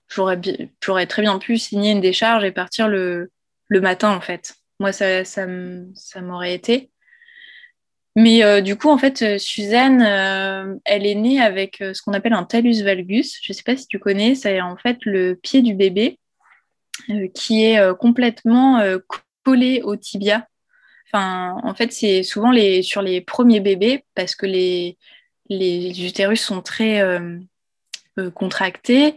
j'aurais, très bien pu signer une décharge et partir le, le matin, en fait. Moi, ça, m'aurait été. Mais euh, du coup, en fait, euh, Suzanne, elle est née avec ce qu'on appelle un talus valgus. Je ne sais pas si tu connais, c'est en fait le pied du bébé qui est complètement collé au tibia. Enfin, en fait, c'est souvent les, sur les premiers bébés parce que les, les utérus sont très euh, euh, contractés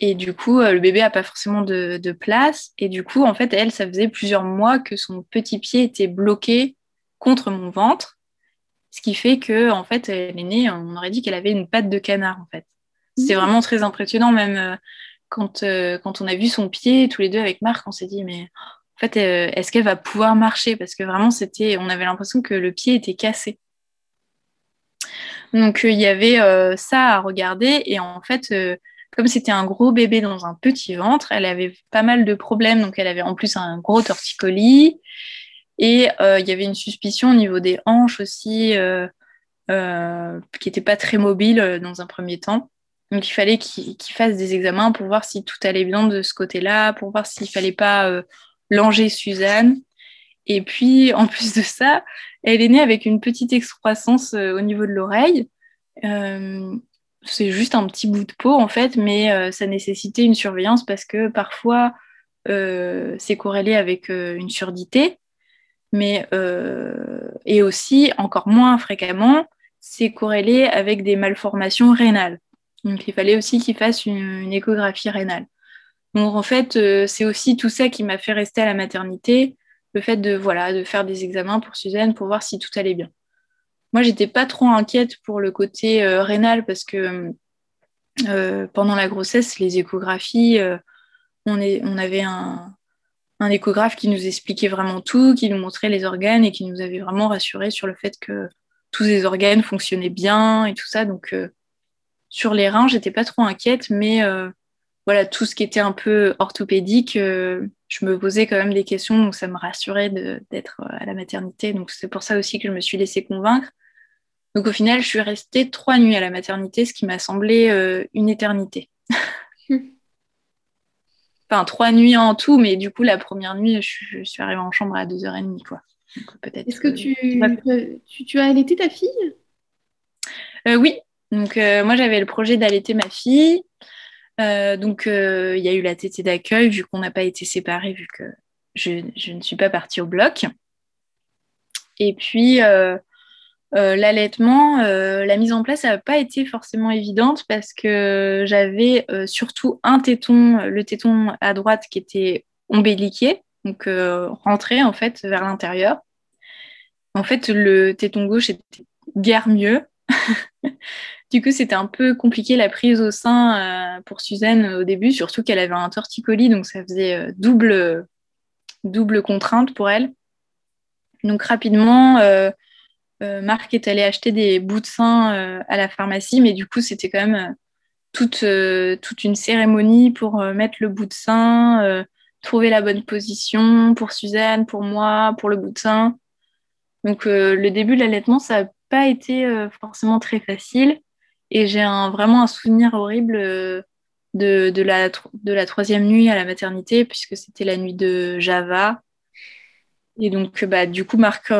et du coup, euh, le bébé n'a pas forcément de, place. Et du coup, en fait, elle, ça faisait plusieurs mois que son petit pied était bloqué contre mon ventre. Ce qui fait que, en fait, elle est née, on aurait dit qu'elle avait une patte de canard, en fait. C'est mmh. vraiment très impressionnant, même quand, quand on a vu son pied, tous les deux avec Marc, on s'est dit, mais en fait, est-ce qu'elle va pouvoir marcher? Parce que vraiment, c'était, on avait l'impression que le pied était cassé. Donc euh, il y avait euh, ça à regarder et en fait, euh, comme c'était un gros bébé dans un petit ventre, elle avait pas mal de problèmes. Donc elle avait en plus un gros torticolis et il y avait une suspicion au niveau des hanches aussi qui n'était pas très mobile dans un premier temps. Donc il fallait qu'il fasse des examens pour voir si tout allait bien de ce côté-là, pour voir s'il fallait pas langer Suzanne. Et puis, en plus de ça, elle est née avec une petite excroissance euh, au niveau de l'oreille. Euh, c'est juste un petit bout de peau, en fait, mais euh, ça nécessitait une surveillance parce que parfois, c'est corrélé avec une surdité, mais et aussi, encore moins fréquemment, c'est corrélé avec des malformations rénales. Donc, il fallait aussi qu'il fasse une, échographie rénale. Donc, en fait, c'est aussi tout ça qui m'a fait rester à la maternité le fait de, voilà, de faire des examens pour Suzanne pour voir si tout allait bien. Moi, j'étais pas trop inquiète pour le côté euh, rénal parce que euh, pendant la grossesse, les échographies, euh, on, est, on, avait un, un, échographe qui nous expliquait vraiment tout, qui nous montrait les organes et qui nous avait vraiment rassuré sur le fait que tous les organes fonctionnaient bien et tout ça. Donc, sur les reins, j'étais pas trop inquiète, mais voilà, tout ce qui était un peu orthopédique, euh, je me posais quand même des questions, donc ça me rassurait d'être à la maternité. Donc c'est pour ça aussi que je me suis laissée convaincre. Donc au final, je suis restée trois nuits à la maternité, ce qui m'a semblé euh, une éternité. enfin, trois nuits en tout, mais du coup, la première nuit, je, suis arrivée en chambre à 2h30. Est-ce que tu, tu, tu, as allaité ta fille? Oui, donc moi j'avais le projet d'allaiter ma fille. donc il y a eu la tétée d'accueil vu qu'on n'a pas été séparés, vu que je, je, ne suis pas partie au bloc. Et puis euh, l'allaitement, euh, la mise en place n'a pas été forcément évidente parce que j'avais euh, surtout un téton, le téton à droite qui était ombéliqué, donc rentré en fait vers l'intérieur. En fait, le téton gauche était guère mieux. du coup, c'était un peu compliqué la prise au sein pour Suzanne au début, surtout qu'elle avait un torticolis, donc ça faisait double, double contrainte pour elle. Donc rapidement, euh, Marc est allé acheter des bouts de sein euh, à la pharmacie, mais du coup, c'était quand même euh, toute, toute une cérémonie pour mettre le bout de sein, trouver la bonne position pour Suzanne, pour moi, pour le bout de sein. Donc, le début de l'allaitement, ça n'a pas été forcément très facile. Et j'ai vraiment un souvenir horrible de, de, la, troisième nuit à la maternité, puisque c'était la nuit de Java. Et donc, bah, du coup, Marc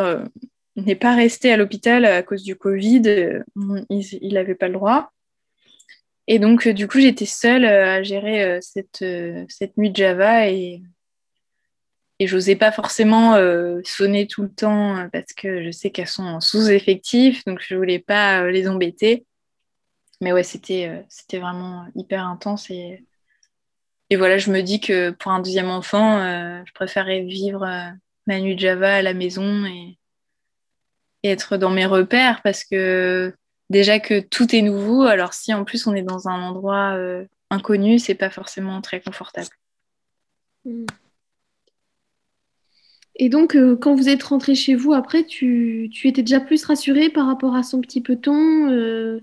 n'est pas resté à l'hôpital à cause du Covid. Euh, il n'avait pas le droit. Et donc, euh, du coup, j'étais seule euh, à gérer cette, nuit de Java et, et j'osais pas forcément sonner tout le temps parce que je sais qu'elles sont sous-effectif, donc je voulais pas les embêter. Mais ouais, c'était c'était vraiment hyper intense et, voilà, je me dis que pour un deuxième enfant, je préférais vivre ma nuit de Java à la maison et, être dans mes repères parce que déjà que tout est nouveau, alors si en plus on est dans un endroit euh, inconnu, c'est pas forcément très confortable. Et donc, euh, quand vous êtes rentré chez vous, après, tu, étais déjà plus rassurée par rapport à son petit peton euh,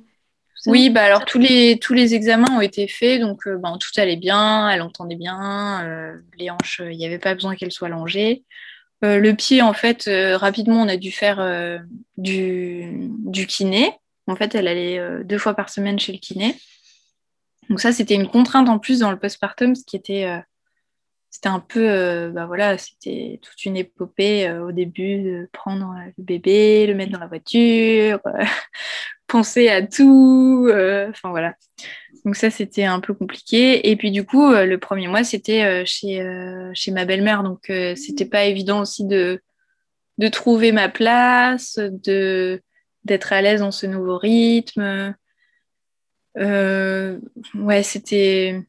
Oui, bah alors tous les, tous les examens ont été faits, donc ben, tout allait bien, elle entendait bien, les hanches, il n'y avait pas besoin qu'elle soit allongée. Euh, le pied, en fait, euh, rapidement, on a dû faire euh, du, du, kiné. En fait, elle allait deux fois par semaine chez le kiné. Donc ça, c'était une contrainte en plus dans le postpartum, ce qui était, c'était un peu, bah voilà, c'était toute une épopée au début de prendre le bébé, le mettre dans la voiture, penser à tout, enfin voilà. Donc ça, c'était un peu compliqué. Et puis du coup, euh, le premier mois, c'était euh, chez, euh, chez ma belle-mère. Donc c'était pas évident aussi de, de trouver ma place, de d'être à l'aise dans ce nouveau rythme. ouais, c'était...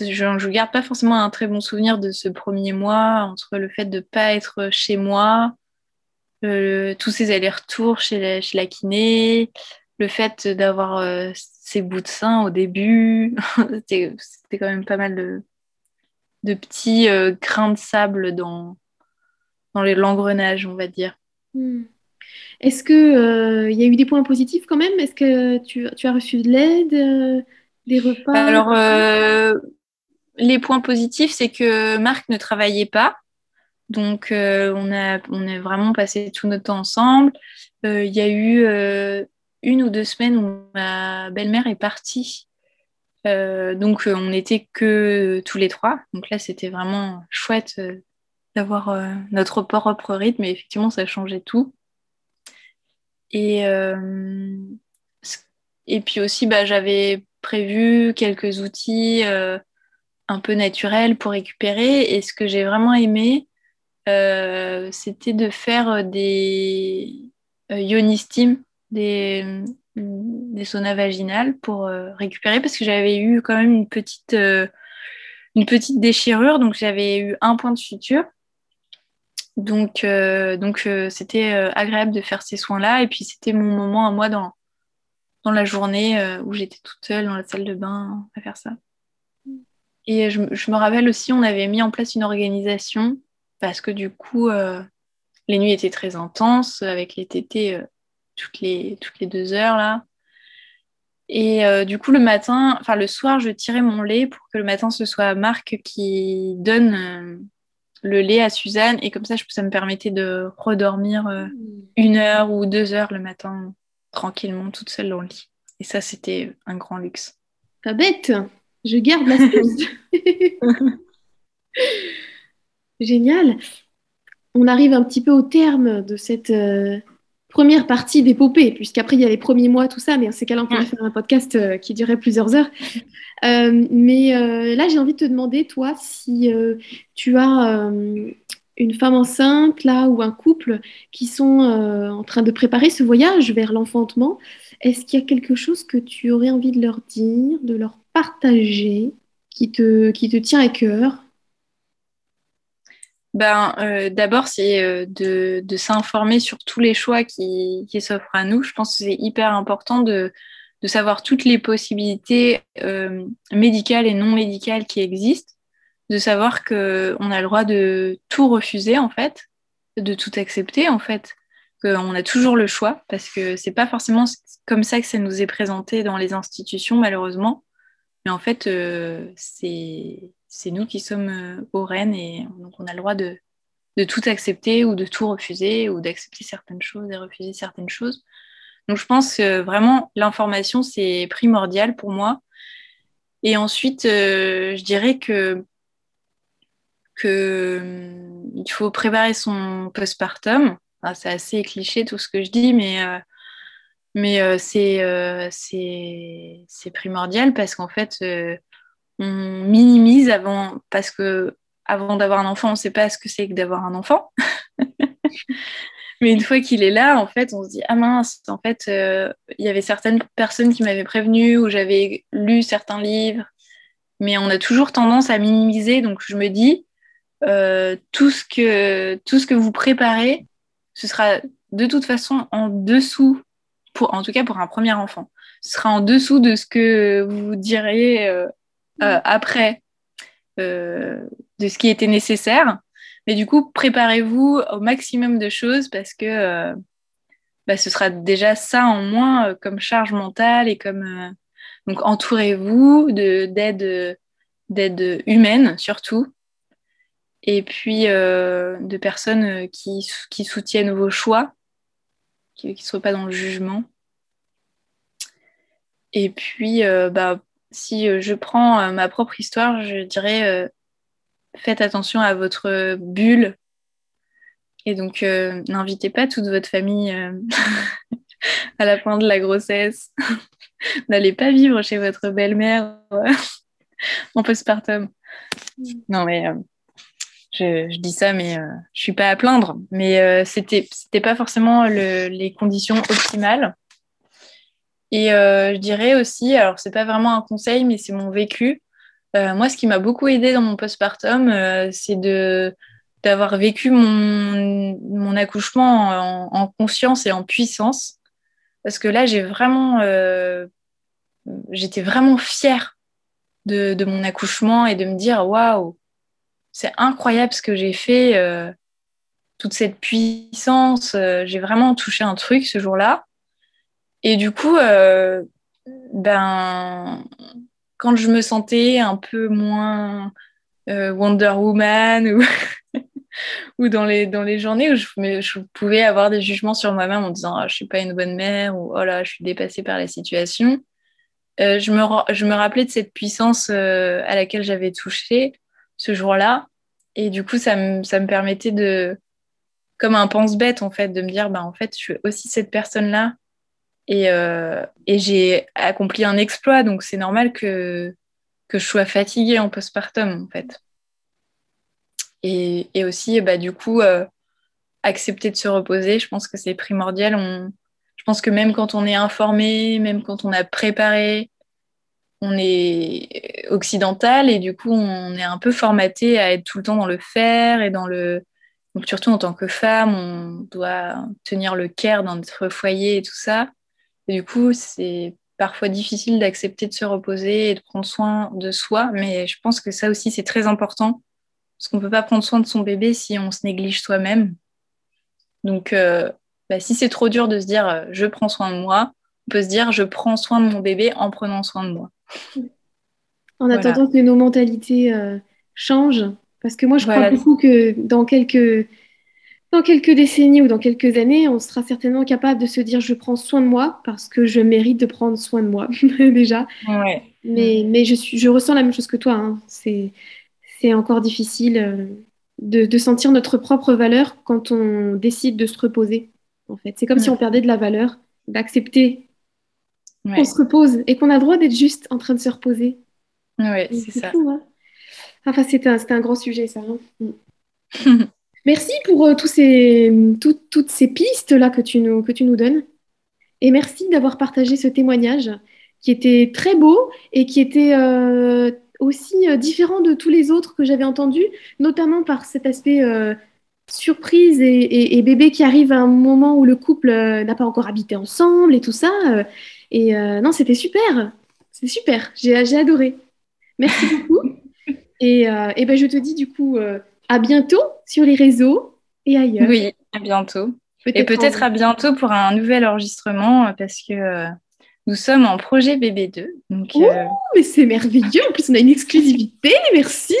Je ne garde pas forcément un très bon souvenir de ce premier mois, entre le fait de pas être chez moi, tous ces allers-retours chez chez la kiné, le fait d'avoir euh, ces bouts de sein au début, c'était quand même pas mal de, petits euh, grains de sable dans, dans l'engrenage, on va dire. Hmm. Est-ce qu'il euh, y a eu des points positifs quand même? Est-ce que tu, as reçu de l'aide, des repas? Alors, les points positifs, c'est que Marc ne travaillait pas. Donc, on, a, on a vraiment passé tout notre temps ensemble. Il y a eu une ou deux semaines où ma belle-mère est partie. Euh, donc euh, on n'était que tous les trois. Donc là c'était vraiment chouette euh, d'avoir notre propre rythme et effectivement ça changeait tout. Et, et puis aussi bah, j'avais prévu quelques outils un peu naturels pour récupérer. Et ce que j'ai vraiment aimé, c'était de faire des ionistim des, des saunas vaginales pour euh, récupérer parce que j'avais eu quand même une petite, euh, une petite déchirure, donc j'avais eu un point de suture. Donc, euh, donc c'était agréable de faire ces soins-là. Et puis c'était mon moment à moi dans, dans la journée où j'étais toute seule dans la salle de bain à faire ça. Et je, me rappelle aussi, on avait mis en place une organisation parce que du coup, les nuits étaient très intenses avec les tétés toutes les, toutes les deux heures là. Et euh, du coup, le matin, enfin le soir, je tirais mon lait pour que le matin, ce soit Marc qui donne euh, le lait à Suzanne. Et comme ça, ça me permettait de redormir euh, mmh. une heure ou deux heures le matin, tranquillement, toute seule dans le lit. Et ça, c'était un grand luxe. Pas bête Je garde la. Génial. On arrive un petit peu au terme de cette première partie d'épopée, puisqu'après il y a les premiers mois, tout ça, mais en ces cas-là, on pourrait faire un podcast euh, qui durait plusieurs heures. Euh, mais euh, là, j'ai envie de te demander, toi, si tu as une femme enceinte, là, ou un couple qui sont en train de préparer ce voyage vers l'enfantement, est-ce qu'il y a quelque chose que tu aurais envie de leur dire, de leur partager, qui te, qui te tient à cœur? Ben, euh, D'abord, c'est euh, de, s'informer sur tous les choix qui, s'offrent à nous. Je pense que c'est hyper important de, de, savoir toutes les possibilités euh, médicales et non médicales qui existent, de savoir qu'on a le droit de tout refuser, en fait, de tout accepter, en fait, qu'on a toujours le choix, parce que c'est pas forcément comme ça que ça nous est présenté dans les institutions, malheureusement. Mais en fait, c'est c'est nous qui sommes euh, aux rênes et donc on a le droit de, tout accepter ou de tout refuser ou d'accepter certaines choses et refuser certaines choses. Donc je pense que vraiment l'information c'est primordial pour moi. Et ensuite, euh, je dirais que, que hum, il faut préparer son postpartum. c'est assez cliché tout ce que je dis, mais, euh, mais c'est primordial parce qu'en fait, on minimise avant, parce que avant d'avoir un enfant, on ne sait pas ce que c'est que d'avoir un enfant. Mais une fois qu'il est là, en fait, on se dit ah mince, en fait, euh, il y avait certaines personnes qui m'avaient prévenu ou j'avais lu certains livres, mais on a toujours tendance à minimiser. Donc je me dis euh, tout ce que tout ce que vous préparez, ce sera de toute façon en dessous, pour en tout cas pour un premier enfant, ce sera en dessous de ce que vous diriez euh, euh, après euh, de ce qui était nécessaire. Mais du coup, préparez-vous au maximum de choses parce que euh, bah, ce sera déjà ça en moins comme charge mentale et comme donc entourez-vous d'aide d'aide humaine surtout et puis de personnes qui, qui, soutiennent vos choix, qui ne soient pas dans le jugement. Et puis, bah, si euh, je prends euh, ma propre histoire, je dirais euh, faites attention à votre bulle. Et donc, n'invitez pas toute votre famille à la fin de la grossesse. N'allez pas vivre chez votre belle-mère en postpartum. Non, mais je, dis ça, mais je suis pas à plaindre. Mais c'était, c'était pas forcément les conditions optimales. Et euh, je dirais aussi, alors c'est pas vraiment un conseil, mais c'est mon vécu. Euh, moi, ce qui m'a beaucoup aidé dans mon postpartum, euh, c'est de d'avoir vécu mon, mon accouchement en, en, conscience et en puissance. Parce que là, j'ai vraiment, j'étais vraiment fière de, de, mon accouchement et de me dire, waouh, c'est incroyable ce que j'ai fait, toute cette puissance. j'ai vraiment touché un truc ce jour-là. Et du coup, euh, ben, quand je me sentais un peu moins euh, Wonder Woman ou, ou dans, les, dans les journées où je, je pouvais avoir des jugements sur moi-même en disant oh, je suis pas une bonne mère ou oh là, je suis dépassée par la situation, euh, je, me, je me rappelais de cette puissance à laquelle j'avais touché ce jour-là. Et du coup, ça me, ça me permettait de, comme un pense-bête, en fait, de me dire, bah, en fait, je suis aussi cette personne-là euh, et, j'ai accompli un exploit, donc c'est normal que, que je sois fatiguée en postpartum, en fait. Et, aussi, bah, du coup, euh, accepter de se reposer, je pense que c'est primordial. Je pense que même quand on est informé, même quand on a préparé, on est occidental et du coup, on est un peu formaté à être tout le temps dans le faire et dans le. Donc, surtout en tant que femme, on doit tenir le care dans notre foyer et tout ça. Et du coup, c'est parfois difficile d'accepter de se reposer et de prendre soin de soi, mais je pense que ça aussi, c'est très important, parce qu'on ne peut pas prendre soin de son bébé si on se néglige soi-même. Donc, euh, bah, si c'est trop dur de se dire euh, je prends soin de moi, on peut se dire je prends soin de mon bébé en prenant soin de moi. En attendant que nos mentalités euh, changent, parce que moi, je crois beaucoup que dans quelques dans quelques décennies ou dans quelques années, on sera certainement capable de se dire je prends soin de moi parce que je mérite de prendre soin de moi déjà. Mais, mais je, suis, je ressens la même chose que toi. Hein. C'est, c'est encore difficile euh, de, de, sentir notre propre valeur quand on décide de se reposer. en fait. C'est comme si Ouais. on perdait de la valeur, d'accepter Ouais, qu'on se repose et qu'on a le droit d'être juste en train de se reposer. ouais, c'est ça. fou, hein. Enfin, c'était un, grand sujet, ça. hein. Merci pour euh, tous ces, tout- toutes ces pistes-là que tu nous, que tu nous donnes. Et merci d'avoir partagé ce témoignage qui était très beau et qui était euh, aussi euh, différent de tous les autres que j'avais entendus, notamment par cet aspect surprise et, et- et bébé qui arrive à un moment où le couple n'a pas encore habité ensemble et tout ça. et non, c'était super. C'était super. J'ai, j'ai adoré. Merci beaucoup. Et, euh, et ben, je te dis du coup euh, à bientôt sur les réseaux et ailleurs. Oui, à bientôt. Et en- peut-être à bientôt pour un nouvel enregistrement euh, parce que euh, nous sommes en projet BB2. Donc, Oh. euh, Mais c'est merveilleux. En plus, on a une exclusivité. Merci.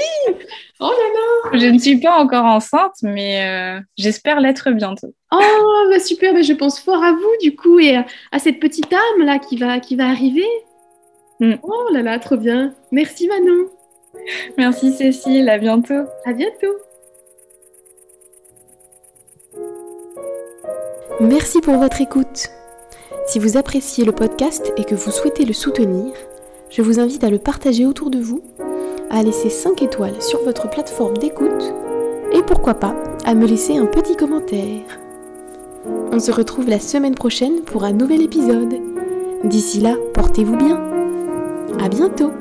Oh là là. je ne suis pas encore enceinte, mais euh, j'espère l'être bientôt. Oh, bah super. Bah, je pense fort à vous, du coup, et à, à cette petite âme là qui va, qui va arriver. Mm. Oh là là, trop bien. Merci Manon. Merci Cécile, à bientôt. À bientôt. Merci pour votre écoute. Si vous appréciez le podcast et que vous souhaitez le soutenir, je vous invite à le partager autour de vous, à laisser 5 étoiles sur votre plateforme d'écoute et pourquoi pas à me laisser un petit commentaire. On se retrouve la semaine prochaine pour un nouvel épisode. D'ici là, portez-vous bien. À bientôt